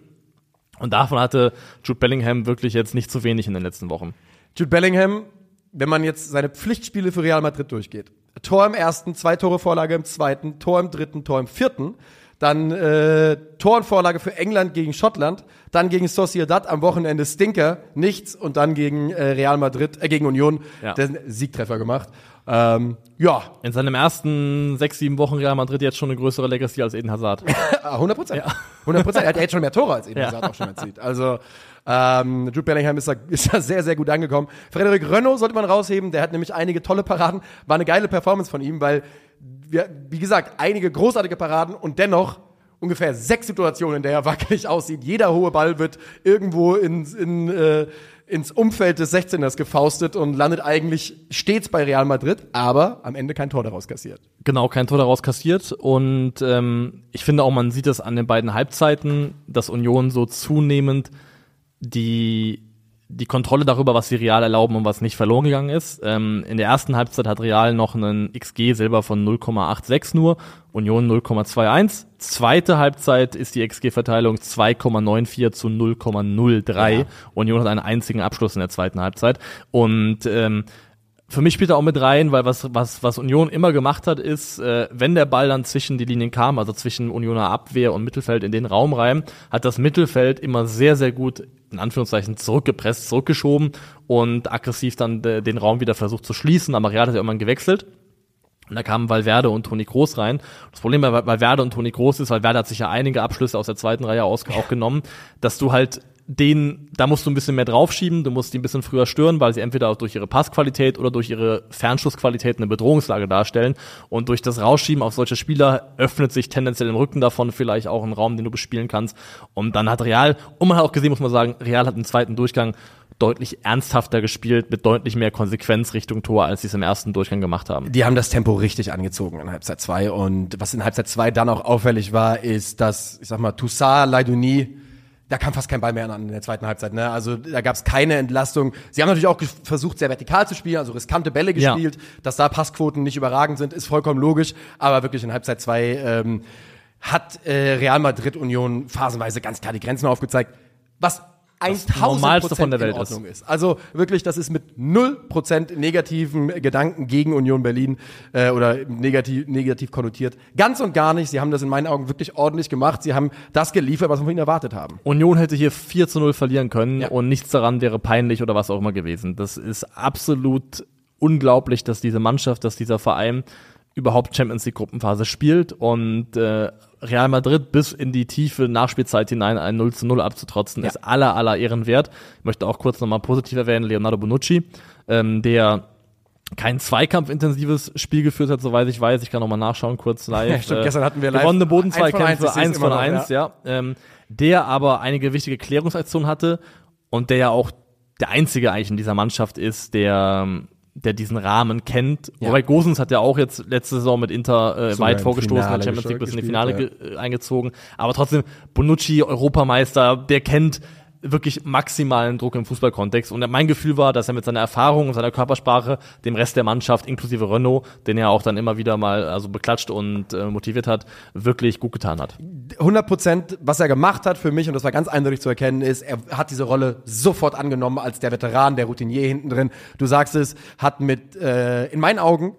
Und davon hatte Jude Bellingham wirklich jetzt nicht zu wenig in den letzten Wochen. Jude Bellingham, wenn man jetzt seine Pflichtspiele für Real Madrid durchgeht. Tor im ersten, zwei Tore Vorlage im zweiten, Tor im dritten, Tor im vierten. Dann äh, Tor und Vorlage für England gegen Schottland, dann gegen Sociedad am Wochenende Stinker, nichts und dann gegen äh, Real Madrid, äh, gegen Union Ja. den Siegtreffer gemacht. Ähm, ja, In seinem ersten sechs, sieben Wochen Real Madrid jetzt schon eine größere Legacy als Eden Hazard. 100 Prozent. 100 Prozent. Er hat ja jetzt schon mehr Tore als Eden Ja. Hazard auch schon erzielt. Also ähm, Jude Bellingham ist da, ist da sehr, sehr gut angekommen. Frederik Rönno sollte man rausheben. Der hat nämlich einige tolle Paraden. War eine geile Performance von ihm, weil, wir, wie gesagt, einige großartige Paraden und dennoch ungefähr sechs Situationen, in der er wackelig aussieht. Jeder hohe Ball wird irgendwo ins, in, äh, ins Umfeld des 16ers gefaustet und landet eigentlich stets bei Real Madrid, aber am Ende kein Tor daraus kassiert. Genau, kein Tor daraus kassiert. Und ähm, ich finde auch, man sieht das an den beiden Halbzeiten, dass Union so zunehmend die, die Kontrolle darüber, was sie Real erlauben und was nicht verloren gegangen ist. Ähm, in der ersten Halbzeit hat Real noch einen XG selber von 0,86 nur, Union 0,21. Zweite Halbzeit ist die XG-Verteilung 2,94 zu 0,03. Ja. Union hat einen einzigen Abschluss in der zweiten Halbzeit. Und ähm, für mich spielt er auch mit rein, weil was, was, was Union immer gemacht hat, ist, äh, wenn der Ball dann zwischen die Linien kam, also zwischen Unioner Abwehr und Mittelfeld in den Raum rein, hat das Mittelfeld immer sehr, sehr gut, in Anführungszeichen, zurückgepresst, zurückgeschoben und aggressiv dann de, den Raum wieder versucht zu schließen. Aber Real hat ja irgendwann gewechselt. Und da kamen Valverde und Toni Groß rein. Das Problem bei Valverde und Toni Groß ist, Valverde hat sich ja einige Abschlüsse aus der zweiten Reihe auch genommen, dass du halt den, da musst du ein bisschen mehr draufschieben, du musst die ein bisschen früher stören, weil sie entweder durch ihre Passqualität oder durch ihre Fernschussqualität eine Bedrohungslage darstellen. Und durch das Rausschieben auf solche Spieler öffnet sich tendenziell im Rücken davon vielleicht auch ein Raum, den du bespielen kannst. Und dann hat Real, und man hat auch gesehen, muss man sagen, Real hat im zweiten Durchgang deutlich ernsthafter gespielt, mit deutlich mehr Konsequenz Richtung Tor, als sie es im ersten Durchgang gemacht haben. Die haben das Tempo richtig angezogen in Halbzeit 2 und was in Halbzeit 2 dann auch auffällig war, ist, dass, ich sag mal, Toussaint, Leidouni, da kam fast kein Ball mehr an in der zweiten Halbzeit. Ne? Also da gab es keine Entlastung. Sie haben natürlich auch versucht, sehr vertikal zu spielen, also riskante Bälle Ja. gespielt. Dass da Passquoten nicht überragend sind, ist vollkommen logisch. Aber wirklich in Halbzeit 2 ähm, hat äh, Real Madrid Union phasenweise ganz klar die Grenzen aufgezeigt. Was 1000 Normalste von der in Welt ist. Ordnung ist. Also wirklich, das ist mit 0% negativen Gedanken gegen Union Berlin äh, oder negativ, negativ konnotiert. Ganz und gar nicht. Sie haben das in meinen Augen wirklich ordentlich gemacht. Sie haben das geliefert, was wir von ihnen erwartet haben. Union hätte hier 4 zu 0 verlieren können Ja. und nichts daran wäre peinlich oder was auch immer gewesen. Das ist absolut unglaublich, dass diese Mannschaft, dass dieser Verein überhaupt Champions League Gruppenphase spielt und äh, Real Madrid bis in die tiefe Nachspielzeit hinein ein 0 zu 0 abzutrotzen, Ja. ist aller, aller Ehren wert. Ich möchte auch kurz nochmal positiv erwähnen, Leonardo Bonucci, ähm, der kein zweikampfintensives Spiel geführt hat, soweit ich weiß. Ich kann nochmal nachschauen, kurz live. Ja, stimmt, gestern hatten wir live gewonnene Bodenzweikämpfe, eins von eins, ja. Ähm, der aber einige wichtige Klärungsaktionen hatte und der ja auch der einzige eigentlich in dieser Mannschaft ist, der der diesen Rahmen kennt. Ja. Wobei Gosens hat ja auch jetzt letzte Saison mit Inter äh, weit vorgestoßen, Finale hat Champions League bis in die Finale ge äh, eingezogen. Aber trotzdem, Bonucci, Europameister, der kennt wirklich maximalen Druck im Fußballkontext. Und mein Gefühl war, dass er mit seiner Erfahrung und seiner Körpersprache dem Rest der Mannschaft, inklusive Renault, den er auch dann immer wieder mal also beklatscht und äh, motiviert hat, wirklich gut getan hat. 100 Prozent, was er gemacht hat für mich, und das war ganz eindeutig zu erkennen, ist, er hat diese Rolle sofort angenommen als der Veteran, der Routinier hinten drin. Du sagst es, hat mit, äh, in meinen Augen,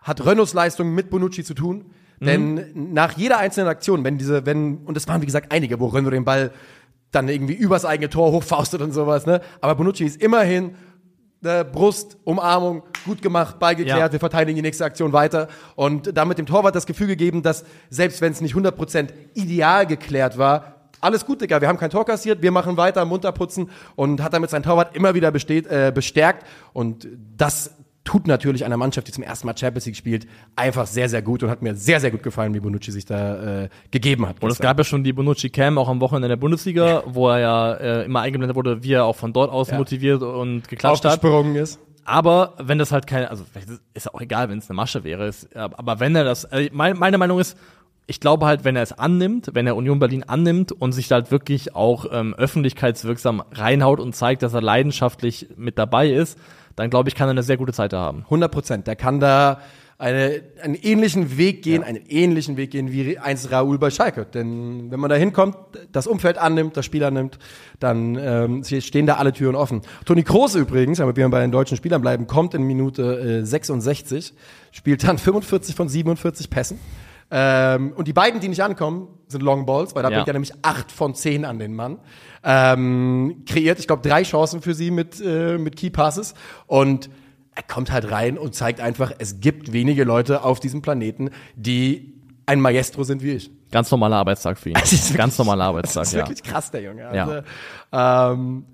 hat Renaults Leistung mit Bonucci zu tun. Denn nach jeder einzelnen Aktion, wenn diese, wenn, und es waren wie gesagt einige, wo Renault den Ball dann irgendwie übers eigene Tor hochfaustet und sowas, ne? Aber Bonucci ist immerhin ne, Brust, Umarmung, gut gemacht, Ball geklärt, Ja. wir verteidigen die nächste Aktion weiter. Und damit dem Torwart das Gefühl gegeben, dass selbst wenn es nicht 100% ideal geklärt war, alles gut, Digga, wir haben kein Tor kassiert, wir machen weiter, munter putzen und hat damit seinen Torwart immer wieder besteht, äh, bestärkt. Und das tut natürlich einer Mannschaft, die zum ersten Mal Champions League spielt, einfach sehr, sehr gut und hat mir sehr, sehr gut gefallen, wie Bonucci sich da äh, gegeben hat. Und es gestern. gab ja schon die Bonucci Cam auch am Wochenende in der Bundesliga, wo er ja äh, immer eingeblendet wurde, wie er auch von dort aus Ja. motiviert und geklatscht hat. ist. Aber wenn das halt keine, also vielleicht ist ja auch egal, wenn es eine Masche wäre, ist, aber wenn er das, äh, mein, meine Meinung ist, ich glaube halt, wenn er es annimmt, wenn er Union Berlin annimmt und sich da halt wirklich auch ähm, öffentlichkeitswirksam reinhaut und zeigt, dass er leidenschaftlich mit dabei ist, dann glaube ich, kann er eine sehr gute Zeit da haben. 100 Prozent. Der kann da eine, einen ähnlichen Weg gehen, einen ähnlichen Weg gehen wie einst Raoul bei Schalke. Denn wenn man da hinkommt, das Umfeld annimmt, das Spiel annimmt, dann ähm, stehen da alle Türen offen. Toni Kroos übrigens, damit wir bei den deutschen Spielern bleiben, kommt in Minute äh, 66, spielt dann 45 von 47 Pässen. Ähm, und die beiden, die nicht ankommen, sind Long Balls, weil da Ja. bringt er nämlich acht von zehn an den Mann. Ähm, kreiert, ich glaube, drei Chancen für sie mit, äh, mit Key Passes. Und er kommt halt rein und zeigt einfach, es gibt wenige Leute auf diesem Planeten, die ein Maestro sind wie ich. Ganz normaler Arbeitstag für ihn. Ganz normaler Arbeitstag, Das ist ja. wirklich krass, der Junge. Ja. Also, ähm,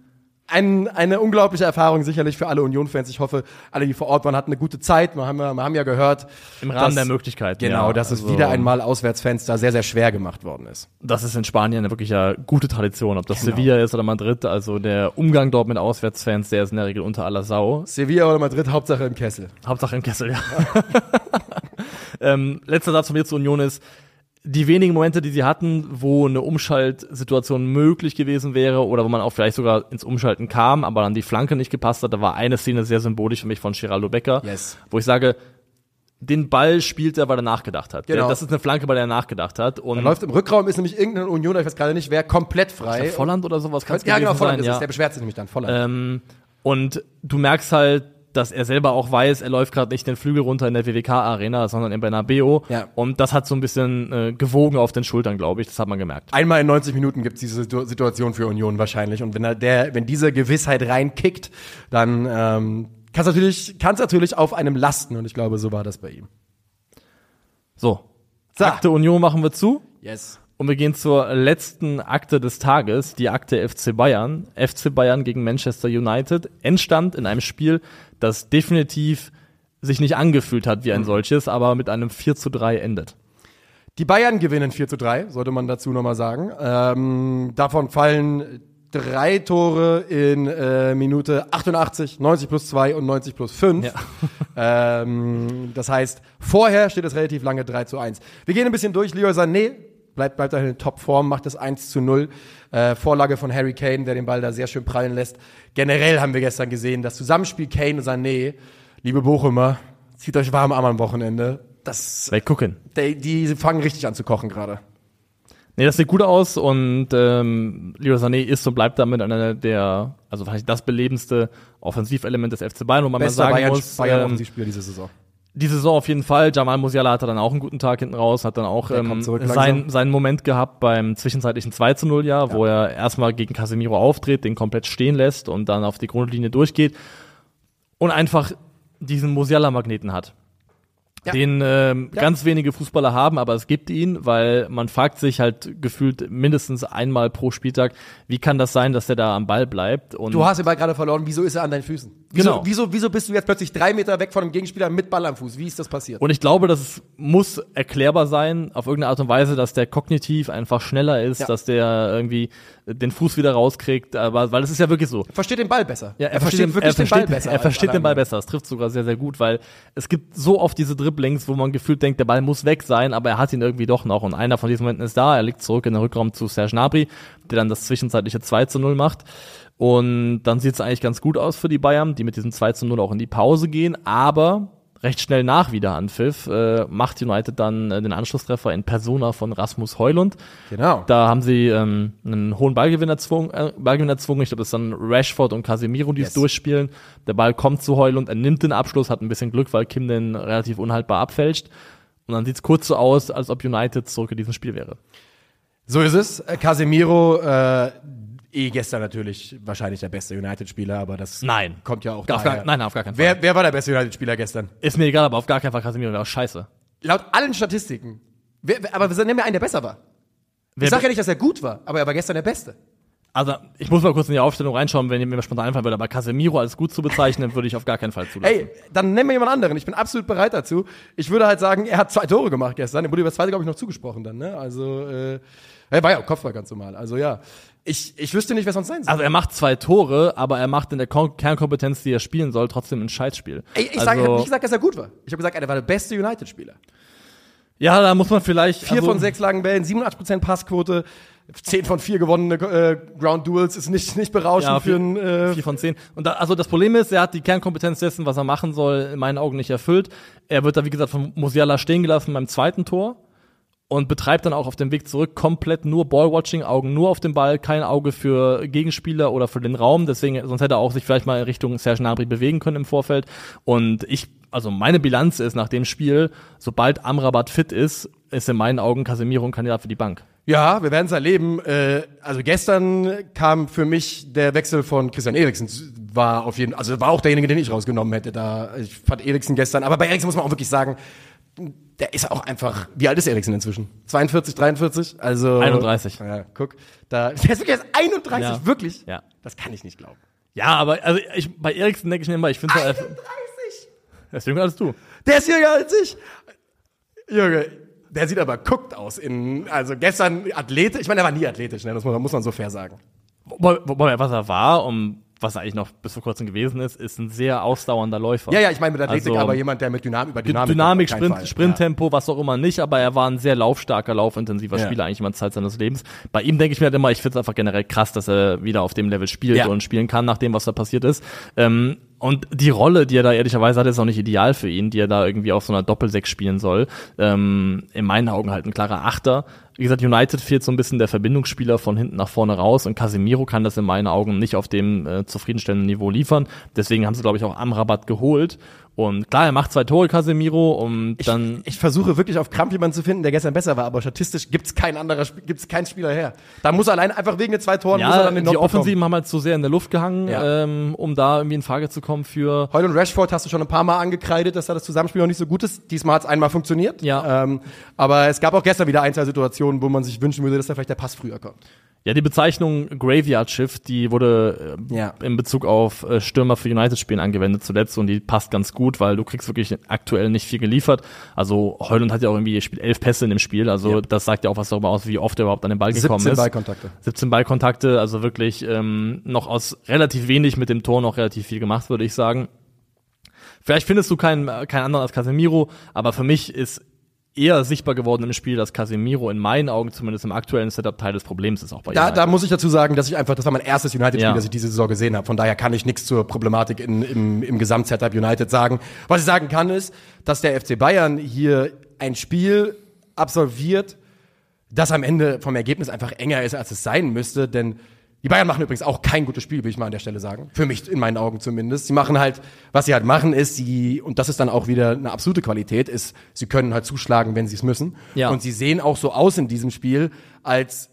ein, eine unglaubliche Erfahrung sicherlich für alle Union-Fans. Ich hoffe, alle, die vor Ort waren, hatten eine gute Zeit. Wir haben ja, wir haben ja gehört. Im Rahmen dass- der Möglichkeiten. Genau, ja. dass es Also, wieder einmal Auswärtsfans da sehr, sehr schwer gemacht worden ist. Das ist in Spanien eine wirklich ja gute Tradition, ob das Genau. Sevilla ist oder Madrid. Also der Umgang dort mit Auswärtsfans, der ist in der Regel unter aller Sau. Sevilla oder Madrid, Hauptsache im Kessel. Hauptsache im Kessel, ja. ähm, letzter Satz von mir zur Union ist, die wenigen Momente, die sie hatten, wo eine Umschaltsituation möglich gewesen wäre oder wo man auch vielleicht sogar ins Umschalten kam, aber dann die Flanke nicht gepasst hat, da war eine Szene sehr symbolisch für mich von Geraldo Becker, Yes. wo ich sage, den Ball spielt er, weil er nachgedacht hat. Genau. Das ist eine Flanke, weil er nachgedacht hat. Und Da läuft im Rückraum, ist nämlich irgendeine Union, ich weiß gerade nicht wer, komplett frei. Volland oder sowas kann es ja, genau, Volland sein, ist ja. es. Der beschwert sich nämlich dann. Volland. Ähm, und du merkst halt, dass er selber auch weiß, er läuft gerade nicht den Flügel runter in der WWK-Arena, sondern im Bernabeu. Ja. Und das hat so ein bisschen äh, gewogen auf den Schultern, glaube ich. Das hat man gemerkt. Einmal in 90 Minuten gibt's diese Situ- Situation für Union wahrscheinlich. Und wenn er der, wenn diese Gewissheit reinkickt, dann ähm, kann es natürlich, kann's natürlich auf einem lasten. Und ich glaube, so war das bei ihm. So. So. Akte Union machen wir zu. Yes. Und wir gehen zur letzten Akte des Tages, die Akte FC Bayern. FC Bayern gegen Manchester United. Endstand in einem Spiel, das definitiv sich nicht angefühlt hat wie ein solches, aber mit einem 4 zu 3 endet. Die Bayern gewinnen 4 zu 3, sollte man dazu nochmal sagen. Ähm, davon fallen drei Tore in äh, Minute 88, 90 plus 2 und 90 plus 5. Ja. ähm, das heißt, vorher steht es relativ lange 3 zu 1. Wir gehen ein bisschen durch. Leroy Sané bleibt, bleibt in Topform, macht das 1 zu 0. Äh, Vorlage von Harry Kane, der den Ball da sehr schön prallen lässt. Generell haben wir gestern gesehen, das Zusammenspiel Kane und Sané, liebe Bochumer, zieht euch warm an am Wochenende. Das, Weil gucken. die, die fangen richtig an zu kochen gerade. Nee, das sieht gut aus und ähm, Leroy Sané ist und bleibt damit einer der, also vielleicht das belebendste Offensivelement des FC Bayern, wo man Bester mal sagen Bayern, muss, Bayern ähm, Offensivspieler diese Saison. Die Saison auf jeden Fall. Jamal Musiala hatte dann auch einen guten Tag hinten raus, hat dann auch ähm, sein, seinen Moment gehabt beim zwischenzeitlichen 2 zu 0 Jahr, wo er erstmal gegen Casemiro auftritt, den komplett stehen lässt und dann auf die Grundlinie durchgeht und einfach diesen Musiala-Magneten hat. den ähm, ganz wenige Fußballer haben, aber es gibt ihn, weil man fragt sich halt gefühlt mindestens einmal pro Spieltag, wie kann das sein, dass der da am Ball bleibt? Und Du hast den Ball gerade verloren, wieso ist er an deinen Füßen? Wieso, Genau. wieso, wieso bist du jetzt plötzlich drei Meter weg von dem Gegenspieler mit Ball am Fuß? Wie ist das passiert? Und ich glaube, das muss erklärbar sein, auf irgendeine Art und Weise, dass der kognitiv einfach schneller ist, Ja. dass der irgendwie den Fuß wieder rauskriegt, aber weil es ist ja wirklich so. versteht den Ball besser. Ja, er, versteht, wirklich den er versteht, Ball besser. Er versteht den Ball besser. Das trifft sogar sehr, sehr gut, weil es gibt so oft diese Dribblings, wo man gefühlt denkt, der Ball muss weg sein, aber er hat ihn irgendwie doch noch. Und einer von diesen Momenten ist da. Er liegt zurück in den Rückraum zu Serge Gnabry, der dann das zwischenzeitliche 2 zu 0 macht. Und dann sieht es eigentlich ganz gut aus für die Bayern, die mit diesem 2 zu 0 auch in die Pause gehen. Aber recht schnell nach Wiederanpfiff äh, macht United dann äh, den Anschlusstreffer in Persona von Rasmus Heulund. Genau. Da haben sie ähm, einen hohen Ballgewinn erzwungen. Äh, Ballgewinn erzwungen. Ich glaube, das ist dann Rashford und Casemiro, die es Yes. durchspielen. Der Ball kommt zu Heulund, er nimmt den Abschluss, hat ein bisschen Glück, weil Kim den relativ unhaltbar abfälscht. Und dann sieht es kurz so aus, als ob United zurück in diesem Spiel wäre. So ist es. Äh, Casemiro, äh, eh gestern natürlich wahrscheinlich der beste United-Spieler, aber das Nein. kommt ja auch Auf daher. gar, nein, auf gar keinen Fall. Wer, wer war der beste United-Spieler gestern? Ist mir egal, aber auf gar keinen Fall Casemiro, der war scheiße. Laut allen Statistiken. Wer, wer, aber wir nennen mir einen, der besser war. Wer- Ich sag ja nicht, dass er gut war, aber er war gestern der Beste. Also, ich muss mal kurz in die Aufstellung reinschauen, wenn mir spontan einfallen würde, aber Casemiro als gut zu bezeichnen, würde ich auf gar keinen Fall zulassen. Ey, dann nennen wir jemand anderen. Ich bin absolut bereit dazu. Ich würde halt sagen, er hat zwei Tore gemacht gestern. Ihm wurde über das zweite, glaube ich, noch zugesprochen dann. Ne? Also, äh, er war ja auch Kopfball ganz normal. Also ja, ich, ich wüsste nicht, wer sonst sein soll. Also er macht zwei Tore, aber er macht in der Kon Kernkompetenz, die er spielen soll, trotzdem ein Scheißspiel. Ey, ich also, sag, ich habe nicht gesagt, dass er gut war. Ich habe gesagt, er war der beste United-Spieler. Ja, da muss man vielleicht. Vier also, von sechs langen Bällen, 87% Passquote, 10 von 4 gewonnene äh, Ground Duels ist nicht, nicht berauschend Ja, für einen. Äh, vier von zehn. Und da, also das Problem ist, er hat die Kernkompetenz dessen, was er machen soll, in meinen Augen nicht erfüllt. Er wird da, wie gesagt, von Musiala stehen gelassen beim zweiten Tor und betreibt dann auch auf dem Weg zurück komplett nur Ballwatching, Augen nur auf den Ball, kein Auge für Gegenspieler oder für den Raum. Deswegen, sonst hätte er auch sich vielleicht mal in Richtung Serge Gnabry bewegen können im Vorfeld. Und ich, also meine Bilanz ist nach dem Spiel, sobald Amrabat fit ist, ist in meinen Augen Casemiro ein Kandidat für die Bank. Ja, wir werden es erleben. Äh, also gestern kam für mich der Wechsel von Christian Eriksen war auf jeden also war auch derjenige, den ich rausgenommen hätte. Da ich fand Eriksen gestern, aber bei Eriksen muss man auch wirklich sagen, der ist auch einfach. Wie alt ist Eriksen inzwischen? 42, 43? Also 31. Ja, guck, da der ist wirklich erst 31, Ja. wirklich? Ja. Das kann ich nicht glauben. Ja, aber also ich, bei Eriksen denke ich mir immer, ich finde er 31. er ist jünger als du. Der ist jünger als ich. Junge, der sieht aber guckt aus in also gestern athletisch. Ich meine, er war nie athletisch, ne? Das muss, man- muss man so fair sagen. Wobei, wobei, was er war und was er eigentlich noch bis vor kurzem gewesen ist, ist ein sehr ausdauernder Läufer. Ja, ja, ich meine mit Athletik, Also, aber jemand, der mit Dynamik über Dynamik, Dynamik, Sprint, Fall. Sprinttempo, was auch immer nicht, aber er war ein sehr laufstarker, laufintensiver Ja. Spieler eigentlich immer Zeit seines Lebens. Bei ihm denke ich mir halt immer, ich finde es einfach generell krass, dass er wieder auf dem Level spielt Ja. und spielen kann, nach dem, was da passiert ist. Ähm, und die Rolle, die er da ehrlicherweise hat, ist auch nicht ideal für ihn, die er da irgendwie auf so einer Doppelsechs spielen soll. Ähm, in meinen Augen halt ein klarer Achter. Wie gesagt, United fehlt so ein bisschen der Verbindungsspieler von hinten nach vorne raus und Casemiro kann das in meinen Augen nicht auf dem äh, zufriedenstellenden Niveau liefern. Deswegen haben sie, glaube ich, auch Amrabat geholt. Und klar, er macht zwei Tore, Casemiro, und dann Ich versuche wirklich auf Krampf jemanden zu finden, der gestern besser war, aber statistisch gibt's kein anderer, gibt's keinen Spieler her. Da muss er allein einfach wegen den zwei Toren muss er Ja, dann den die Knock Offensiven haben halt zu sehr in der Luft gehangen, Ja. ähm, um da irgendwie in Frage zu kommen für. Heute und Rashford hast du schon ein paar Mal angekreidet, dass da das Zusammenspiel noch nicht so gut ist. Diesmal hat's einmal funktioniert. Ja. Ähm, aber es gab auch gestern wieder ein, zwei Situationen, wo man sich wünschen würde, dass da vielleicht der Pass früher kommt. Ja, die Bezeichnung Graveyard Shift, die wurde äh, Ja. in Bezug auf äh, Stürmer für United-Spielen angewendet zuletzt und die passt ganz gut, weil du kriegst wirklich aktuell nicht viel geliefert. Also Heulund hat ja auch irgendwie, spielt elf Pässe in dem Spiel, also Ja. das sagt ja auch was darüber aus, wie oft er überhaupt an den Ball gekommen 17 ist. Ballkontakte. 17 Ballkontakte, also wirklich ähm, noch aus relativ wenig mit dem Tor noch relativ viel gemacht, würde ich sagen. Vielleicht findest du keinen, äh, keinen anderen als Casemiro, aber für mich ist eher sichtbar geworden im Spiel, dass Casemiro in meinen Augen zumindest im aktuellen Setup Teil des Problems ist, auch bei Da, United. da muss ich dazu sagen, dass ich einfach, das war mein erstes United-Spiel, Ja. das ich diese Saison gesehen habe. Von daher kann ich nichts zur Problematik in, im, im Gesamtsetup United sagen. Was ich sagen kann, ist, dass der FC Bayern hier ein Spiel absolviert, das am Ende vom Ergebnis einfach enger ist, als es sein müsste. Denn die Bayern machen übrigens auch kein gutes Spiel, will ich mal an der Stelle sagen. Für mich, in meinen Augen zumindest. Sie machen halt, was sie halt machen, ist, sie, und das ist dann auch wieder eine absolute Qualität, ist, sie können halt zuschlagen, wenn sie es müssen. Ja. Und sie sehen auch so aus in diesem Spiel, als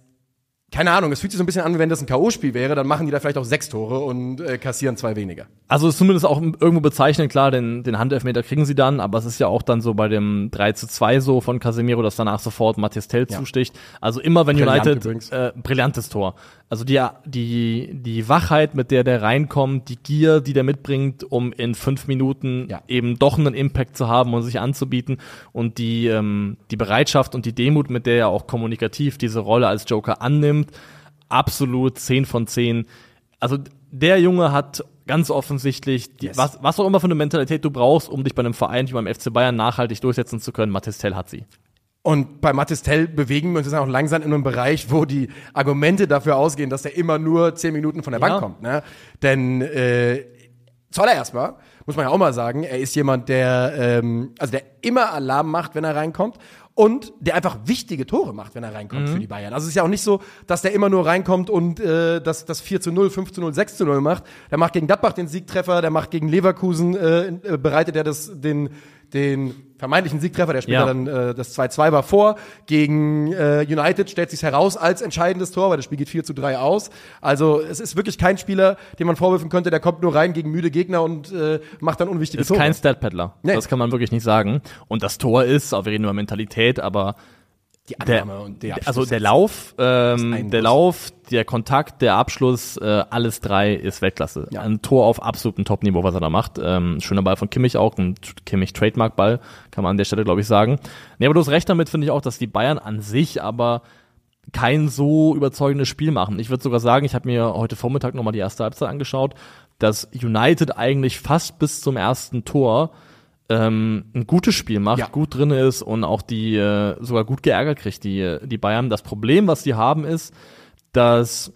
keine Ahnung, es fühlt sich so ein bisschen an, wenn das ein K.O.-Spiel wäre, dann machen die da vielleicht auch sechs Tore und äh, kassieren zwei weniger. Also ist zumindest auch irgendwo bezeichnend, klar, den, den Handelfmeter kriegen sie dann, aber es ist ja auch dann so bei dem 3 zu 2 so von Casemiro, dass danach sofort Matthias Tell Ja. zusticht. Also immer wenn Brillant United, übrigens. äh, brillantes Tor. Also die, die, die Wachheit, mit der der reinkommt, die Gier, die der mitbringt, um in fünf Minuten Ja. eben doch einen Impact zu haben und sich anzubieten und die, ähm, die Bereitschaft und die Demut, mit der er auch kommunikativ diese Rolle als Joker annimmt, absolut 10 von 10. Also der Junge hat ganz offensichtlich, die, Yes. was, was auch immer für eine Mentalität du brauchst, um dich bei einem Verein wie beim FC Bayern nachhaltig durchsetzen zu können, Mathis Tell hat sie. Und bei Mathis Tell bewegen wir uns jetzt auch langsam in einem Bereich, wo die Argumente dafür ausgehen, dass er immer nur zehn Minuten von der Ja. Bank kommt. Ne? Denn äh, zuallererst mal, muss man ja auch mal sagen, er ist jemand, der, ähm, also der immer Alarm macht, wenn er reinkommt. Und der einfach wichtige Tore macht, wenn er reinkommt für die Bayern. Also es ist ja auch nicht so, dass der immer nur reinkommt und äh, das, das 4 zu 0, 5 zu 0, 6 zu 0 macht. Der macht gegen Gladbach den Siegtreffer, der macht gegen Leverkusen, äh, äh, bereitet er das, den, den vermeintlichen Siegtreffer, der später Ja. dann äh, das 2-2 war vor. Gegen äh, United stellt sich heraus als entscheidendes Tor, weil das Spiel geht 4 zu 3 aus. Also es ist wirklich kein Spieler, dem man vorwürfen könnte, der kommt nur rein gegen müde Gegner und äh, macht dann unwichtige Ist Tore. kein Stat-Paddler. Nee. Das kann man wirklich nicht sagen. Und das Tor ist, auch wir reden über Mentalität, aber die der, Annahme und der also Abschluss. der Lauf, ähm, der. Lauf, der Kontakt, der Abschluss, äh, alles drei ist Weltklasse. Ja. Ein Tor auf absolutem Top-Niveau, was er da macht. Ähm, schöner Ball von Kimmich auch, ein Kimmich Trademark-Ball, kann man an der Stelle, glaube ich, sagen. Nee, aber du hast recht damit, finde ich auch, dass die Bayern an sich aber kein so überzeugendes Spiel machen. Ich würde sogar sagen, ich habe mir heute Vormittag nochmal die erste Halbzeit angeschaut, dass United eigentlich fast bis zum ersten Tor ähm, ein gutes Spiel macht, Ja. gut drin ist und auch die äh, sogar gut geärgert kriegt, die, die Bayern. Das Problem, was die haben, ist, dass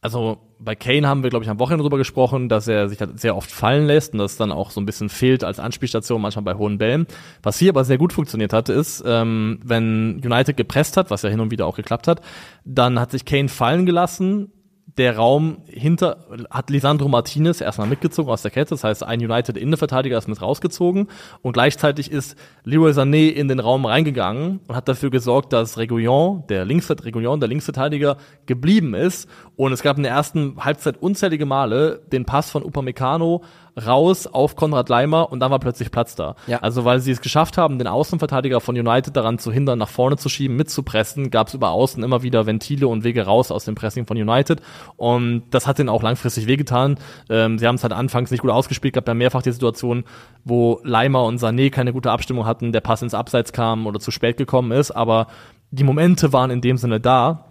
also bei Kane haben wir, glaube ich, am Wochenende drüber gesprochen, dass er sich halt sehr oft fallen lässt und das dann auch so ein bisschen fehlt als Anspielstation, manchmal bei hohen Bällen. Was hier aber sehr gut funktioniert hatte, ist, ähm, wenn United gepresst hat, was ja hin und wieder auch geklappt hat, dann hat sich Kane fallen gelassen, der Raum hinter hat Lisandro Martinez erstmal mitgezogen aus der Kette, das heißt, ein United Innenverteidiger ist mit rausgezogen. Und gleichzeitig ist Leroy Sané in den Raum reingegangen und hat dafür gesorgt, dass Reguillon, der Reguillon, der Linksverteidiger, geblieben ist. Und es gab in der ersten Halbzeit unzählige Male den Pass von Upamecano raus auf Konrad Leimer und dann war plötzlich Platz da. Ja. Also weil sie es geschafft haben, den Außenverteidiger von United daran zu hindern, nach vorne zu schieben, mitzupressen, gab es über Außen immer wieder Ventile und Wege raus aus dem Pressing von United. Und das hat ihnen auch langfristig wehgetan. Ähm, sie haben es halt anfangs nicht gut ausgespielt, gab ja mehrfach die Situation, wo Leimer und Sané keine gute Abstimmung hatten, der Pass ins Abseits kam oder zu spät gekommen ist, aber die Momente waren in dem Sinne da.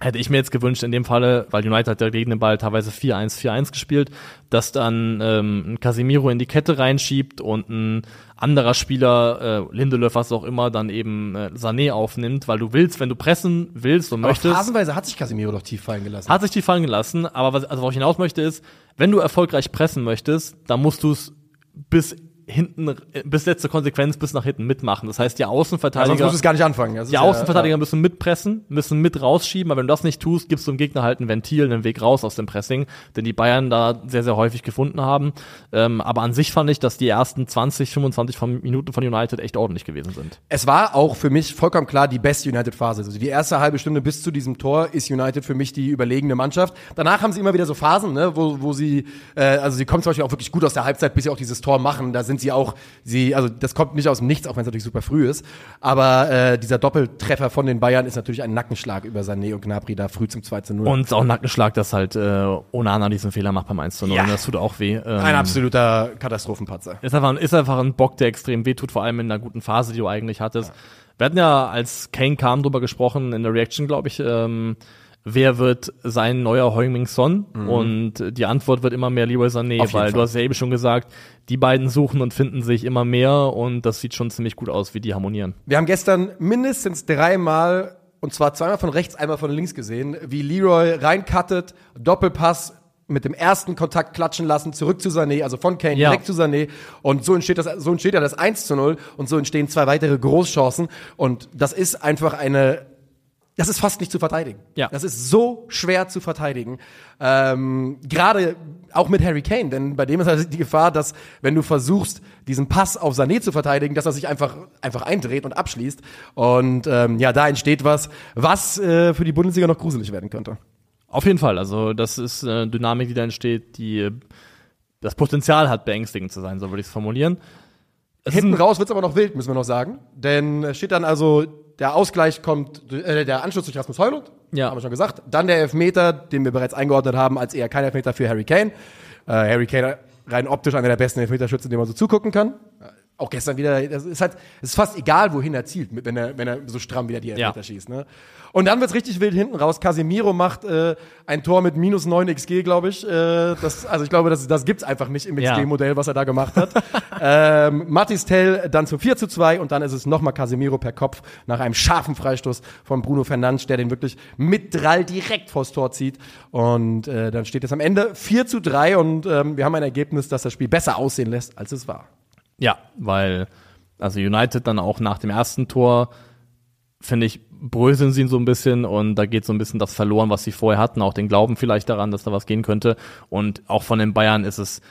Hätte ich mir jetzt gewünscht, in dem Falle, weil United hat ja gegen den Ball teilweise 4-1, 4-1 gespielt, dass dann ähm, ein Casemiro in die Kette reinschiebt und ein anderer Spieler, äh, Lindelöf, was auch immer, dann eben äh, Sané aufnimmt, weil du willst, wenn du pressen willst und Aber möchtest, phasenweise hat sich Casemiro doch tief fallen gelassen. hat sich die fallen gelassen, aber was, also worauf ich hinaus möchte ist, wenn du erfolgreich pressen möchtest, dann musst du es bis hinten, äh, bis letzte Konsequenz, bis nach hinten mitmachen. Das heißt, die Ja, sonst Außenverteidiger, muss es gar nicht anfangen. Das die ja- Außenverteidiger müssen mitpressen, müssen mit rausschieben, aber wenn du das nicht tust, gibst du dem Gegner halt ein Ventil, einen Weg raus aus dem Pressing, den die Bayern da sehr, sehr häufig gefunden haben. Ähm, aber an sich fand ich, dass die ersten 20, 25 von Minuten von United echt ordentlich gewesen sind. Es war auch für mich vollkommen klar die beste United-Phase. Also die erste halbe Stunde bis zu diesem Tor ist United für mich die überlegene Mannschaft. Danach haben sie immer wieder so Phasen, ne, wo, wo sie, äh, also sie kommen zum Beispiel auch wirklich gut aus der Halbzeit, bis sie auch dieses Tor machen. Da sind sie auch, sie, also das kommt nicht aus dem Nichts, auch wenn es natürlich super früh ist. Aber äh, dieser Doppeltreffer von den Bayern ist natürlich ein Nackenschlag über Sané und Gnabry da früh zum 2 zu 0. Und es ist auch ein Nackenschlag, dass halt äh, Onana diesen Fehler macht beim 1 zu 0. Ja. Das tut auch weh. Ähm, ein absoluter Katastrophenpatzer. Ist einfach, ist einfach ein Bock, der extrem wehtut, vor allem in einer guten Phase, die du eigentlich hattest. Wir hatten ja, als Kane kam, drüber gesprochen, in der Reaction, glaube ich, ähm, wer wird sein neuer Heung-Min Son? Und die Antwort wird immer mehr Leroy Sané, Mhm. Weil du Fall. hast ja eben schon gesagt, die beiden suchen und finden sich immer mehr und das sieht schon ziemlich gut aus, wie die harmonieren. Wir haben gestern mindestens dreimal, und zwar zweimal von rechts, einmal von links gesehen, wie Leroy reincuttet, Doppelpass mit dem ersten Kontakt klatschen lassen, zurück zu Sané, also von Kane Ja. direkt zu Sané. Und so entsteht das, so entsteht ja das 1 zu 0 und so entstehen zwei weitere Großchancen. Und das ist einfach eine das ist fast nicht zu verteidigen. Ja. Das ist so schwer zu verteidigen. Ähm, Gerade auch mit Harry Kane, denn bei dem ist halt die Gefahr, dass wenn du versuchst, diesen Pass auf Sané zu verteidigen, dass er sich einfach einfach eindreht und abschließt. Und ähm, ja, da entsteht was, was äh, für die Bundesliga noch gruselig werden könnte. Auf jeden Fall. Also das ist eine Dynamik, die da entsteht, die äh, das Potenzial hat, beängstigend zu sein, so würde ich es formulieren. Es Hinten raus wird's aber noch wild, müssen wir noch sagen. Denn es steht dann also, der Ausgleich kommt, äh, der Anschluss durch Rasmus Heulund, Ja. haben wir schon gesagt. Dann der Elfmeter, den wir bereits eingeordnet haben, als eher kein Elfmeter für Harry Kane. Äh, Harry Kane rein optisch einer der besten Elfmeterschützen, dem man so zugucken kann. Auch gestern wieder, das ist halt, es ist fast egal, wohin er zielt, wenn er, wenn er so stramm wieder die Elfmeter Ja. schießt. Ne? Und dann wird's richtig wild hinten raus. Casemiro macht äh, ein Tor mit minus 9 XG, glaube ich. Äh, das, also ich glaube, das, das gibt's einfach nicht im. XG-Modell, was er da gemacht hat. ähm, Mattis Tell dann zum 4 zu 2 und dann ist es nochmal Casemiro per Kopf nach einem scharfen Freistoß von Bruno Fernandes, der den wirklich mit Drall direkt vors Tor zieht. Und äh, dann steht es am Ende 4 zu 3 und ähm, wir haben ein Ergebnis, das das Spiel besser aussehen lässt, als es war. Ja, weil also United dann auch nach dem ersten Tor, finde ich, bröseln sie so ein bisschen und da geht so ein bisschen das verloren, was sie vorher hatten, auch den Glauben vielleicht daran, dass da was gehen könnte. Und auch von den Bayern ist es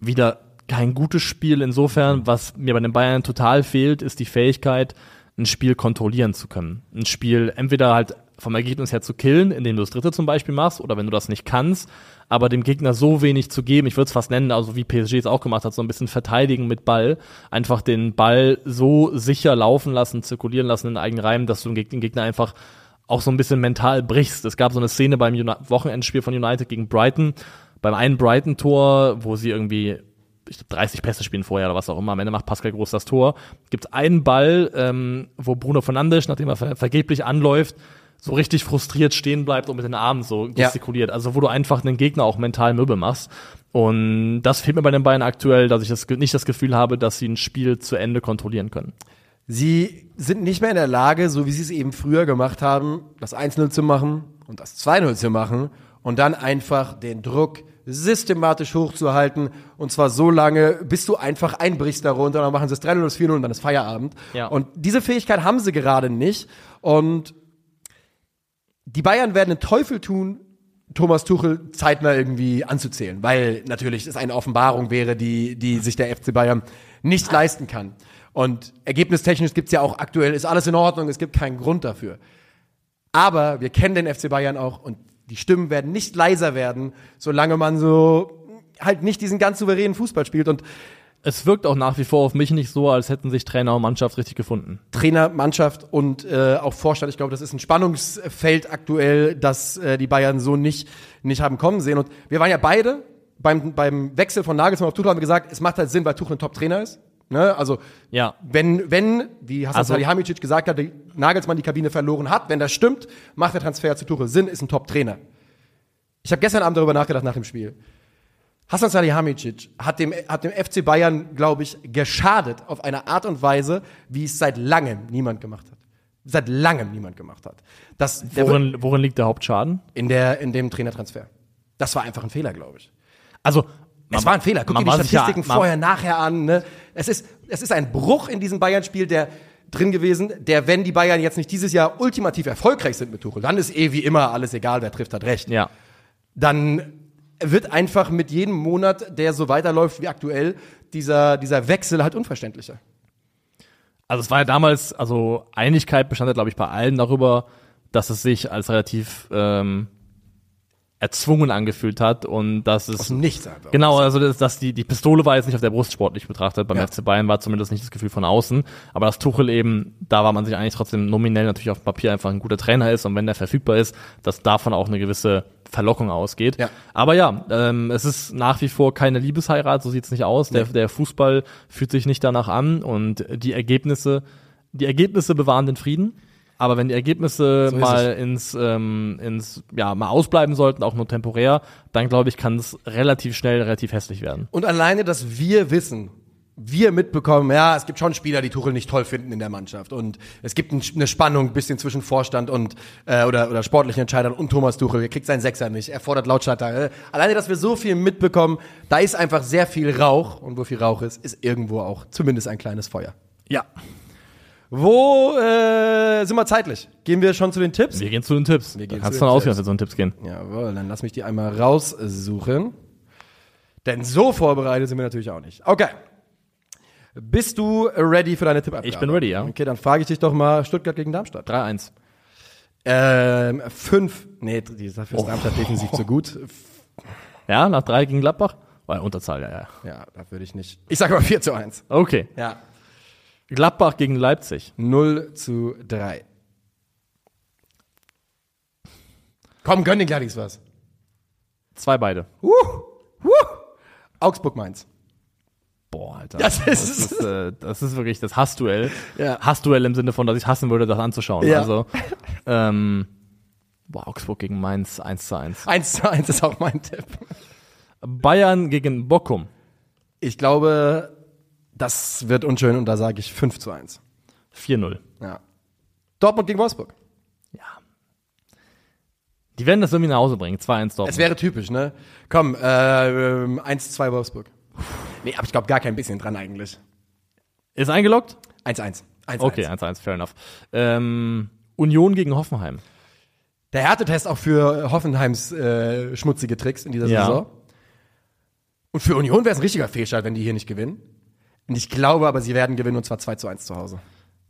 wieder kein gutes Spiel. Insofern, was mir bei den Bayern total fehlt, ist die Fähigkeit, ein Spiel kontrollieren zu können. Ein Spiel entweder halt vom Ergebnis her zu killen, indem du das dritte zum Beispiel machst, oder wenn du das nicht kannst, aber dem Gegner so wenig zu geben, ich würde es fast nennen, also wie PSG es auch gemacht hat, so ein bisschen verteidigen mit Ball, einfach den Ball so sicher laufen lassen, zirkulieren lassen in den eigenen Reihen, dass du den Geg- den Gegner einfach auch so ein bisschen mental brichst. Es gab so eine Szene beim Uni Wochenendspiel von United gegen Brighton, beim einen Brighton-Tor, wo sie irgendwie ich glaub, 30 Pässe spielen vorher oder was auch immer. Am Ende macht Pascal Groß das Tor. Gibt einen Ball, ähm, wo Bruno Fernandes, nachdem er ver vergeblich anläuft, so richtig frustriert stehen bleibt und mit den Armen so gestikuliert. Also wo du einfach den Gegner auch mental Möbel machst. Und das fehlt mir bei den Bayern aktuell, dass ich das, nicht das Gefühl habe, dass sie ein Spiel zu Ende kontrollieren können. Sie sind nicht mehr in der Lage, so wie sie es eben früher gemacht haben, das 1-0 zu machen und das 2-0 zu machen und dann einfach den Druck systematisch hochzuhalten und zwar so lange, bis du einfach einbrichst darunter und dann machen sie es 3-0, das 4-0 und dann ist Feierabend. Ja. Und diese Fähigkeit haben sie gerade nicht und die Bayern werden den Teufel tun, Thomas Tuchel zeitnah irgendwie anzuzählen, weil natürlich es eine Offenbarung wäre, die, die sich der FC Bayern nicht leisten kann. Und ergebnistechnisch gibt's ja auch aktuell, ist alles in Ordnung, es gibt keinen Grund dafür. Aber wir kennen den FC Bayern auch und die Stimmen werden nicht leiser werden, solange man so halt nicht diesen ganz souveränen Fußball spielt. Und Es wirkt auch nach wie vor auf mich nicht so, als hätten sich Trainer und Mannschaft richtig gefunden. Trainer, Mannschaft und äh, auch Vorstand. Ich glaube, das ist ein Spannungsfeld aktuell, das äh, die Bayern so nicht, nicht haben kommen sehen. Und wir waren ja beide beim, beim Wechsel von Nagelsmann auf Tuchel haben wir gesagt, es macht halt Sinn, weil Tuchel ein Top-Trainer ist. Ne? Also Ja. wenn, wenn, wie Hassan Also- Salihamidzic gesagt hat, die Nagelsmann die Kabine verloren hat, wenn das stimmt, macht der Transfer zu Tuchel Sinn, ist ein Top-Trainer. Ich habe gestern Abend darüber nachgedacht nach dem Spiel. Hassan Salihamidzic hat dem, hat dem FC Bayern, glaube ich, geschadet auf eine Art und Weise, wie es seit langem niemand gemacht hat. Seit langem niemand gemacht hat. Das, der Worin, worin liegt der Hauptschaden? in, der, in dem Trainertransfer. Das war einfach ein Fehler, glaube ich. Also, Es war ein Fehler. Guck man dir die ja- Statistiken man- vorher, nachher an. Ne? Es, ist, es ist ein Bruch in diesem Bayern-Spiel, der drin gewesen, der, wenn die Bayern jetzt nicht dieses Jahr ultimativ erfolgreich sind mit Tuchel, dann ist eh wie immer alles egal, wer trifft, hat recht. Ja. Dann wird einfach mit jedem Monat, der so weiterläuft wie aktuell, dieser, dieser Wechsel halt unverständlicher. Also es war ja damals, also Einigkeit bestand ja, glaube ich, bei allen darüber, dass es sich als relativ ähm, erzwungen angefühlt hat und dass es Aus dem Nichts einfach. Genau, also dass, dass die, die Pistole war jetzt nicht auf der Brust sportlich betrachtet. Beim Ja. FC Bayern war zumindest nicht das Gefühl von außen. Aber dass Tuchel eben, da war man sich eigentlich trotzdem nominell natürlich auf dem Papier einfach ein guter Trainer ist und wenn der verfügbar ist, dass davon auch eine gewisse Verlockung ausgeht. Ja. Aber ja, ähm, es ist nach wie vor keine Liebesheirat, so sieht's nicht aus. Der, Nee. der Fußball fühlt sich nicht danach an und die Ergebnisse, die Ergebnisse bewahren den Frieden. Aber wenn die Ergebnisse So mal ins, ähm, ins, ja, mal ausbleiben sollten, auch nur temporär, dann glaube ich, kann es relativ schnell relativ hässlich werden. Und alleine, dass wir wissen, wir mitbekommen, ja, es gibt schon Spieler, die Tuchel nicht toll finden in der Mannschaft. Und es gibt ein, eine Spannung ein bisschen zwischen Vorstand und äh, oder, oder sportlichen Entscheidern und Thomas Tuchel. Er kriegt seinen Sechser nicht, er fordert Lautstarter. Äh, alleine, dass wir so viel mitbekommen, da ist einfach sehr viel Rauch. Und wo viel Rauch ist, ist irgendwo auch zumindest ein kleines Feuer. Ja. Wo äh, sind wir zeitlich? Gehen wir schon zu den Tipps? Wir gehen zu den Tipps. Wir gehen kannst du ausgehen, dass wir zu den Tipps gehen. Jawohl, dann lass mich die einmal raussuchen. Denn so vorbereitet sind wir natürlich auch nicht. Okay. Bist du ready für deine Tippabgabe? Ich bin ready, ja. Okay, dann frage ich dich doch mal Stuttgart gegen Darmstadt. 3-1. Ähm, fünf. Nee, die- dafür ist Oh. Darmstadt defensiv zu gut. Ja, nach 3 gegen Gladbach? War ja Unterzahl, ja, ja. Ja, da würde ich nicht. Ich sage mal 4 zu 1. Okay. Ja. Gladbach gegen Leipzig. 0 zu 3. Komm, gönn den Gladys was. Zwei beide. Uh, uh. Augsburg Mainz. Boah, Alter. Das ist- das ist, äh, das ist wirklich das Hassduell. Ja. Hassduell im Sinne von, dass ich hassen würde, das anzuschauen. Ja. Also, ähm, boah, Augsburg gegen Mainz 1 zu 1. 1 zu 1 ist auch mein Tipp. Bayern gegen Bochum. Ich glaube, das wird unschön und da sage ich 5 zu 1. 4-0. Ja. Dortmund gegen Wolfsburg. Ja. Die werden das irgendwie nach Hause bringen. 2-1 Es Dortmund. wäre typisch, ne? Komm, äh, ähm, 1-2 Wolfsburg. Nee, aber ich glaube gar kein bisschen dran eigentlich. Ist eingeloggt? 1-1. 1-1. Okay, 1-1, fair enough. Ähm, Union gegen Hoffenheim. Der Härtetest auch für Hoffenheims äh, schmutzige Tricks in dieser Ja. Saison. Und für Union wäre es ein richtiger Fehlstart, wenn die hier nicht gewinnen. Und ich glaube aber, sie werden gewinnen und zwar 2 zu 1 zu Hause.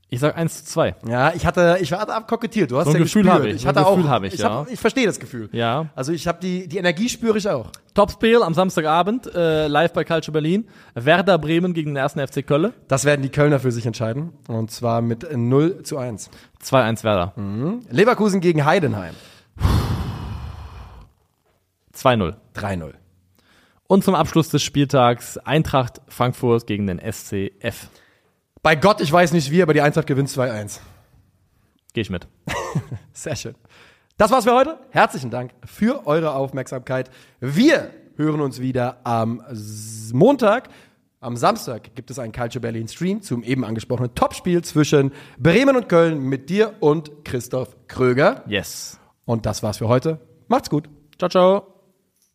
Ich sag 1 zu 2. Ja, ich hatte, ich war kokettiert. Du hast So ein ja Gefühl habe ich, Ich so ein hatte Gefühl auch. habe ich, ich, ja. hab, ich verstehe das Gefühl. Ja. Also ich habe die, die Energie spüre ich auch. Topspiel am Samstagabend, äh, live bei Culture Berlin. Werder Bremen gegen den ersten FC Köln. Das werden die Kölner für sich entscheiden. Und zwar mit 0 zu 1. 2-1 Werder. Leverkusen gegen Heidenheim. 2-0. 3-0. Und zum Abschluss des Spieltags Eintracht Frankfurt gegen den SCF. Bei Gott, ich weiß nicht wie, aber die Eintracht gewinnt 2-1. Gehe ich mit. Sehr schön. Das war's für heute. Herzlichen Dank für eure Aufmerksamkeit. Wir hören uns wieder am Montag. Am Samstag gibt es einen Culture Berlin Stream zum eben angesprochenen Topspiel zwischen Bremen und Köln mit dir und Christoph Kröger. Yes. Und das war's für heute. Macht's gut. Ciao, ciao.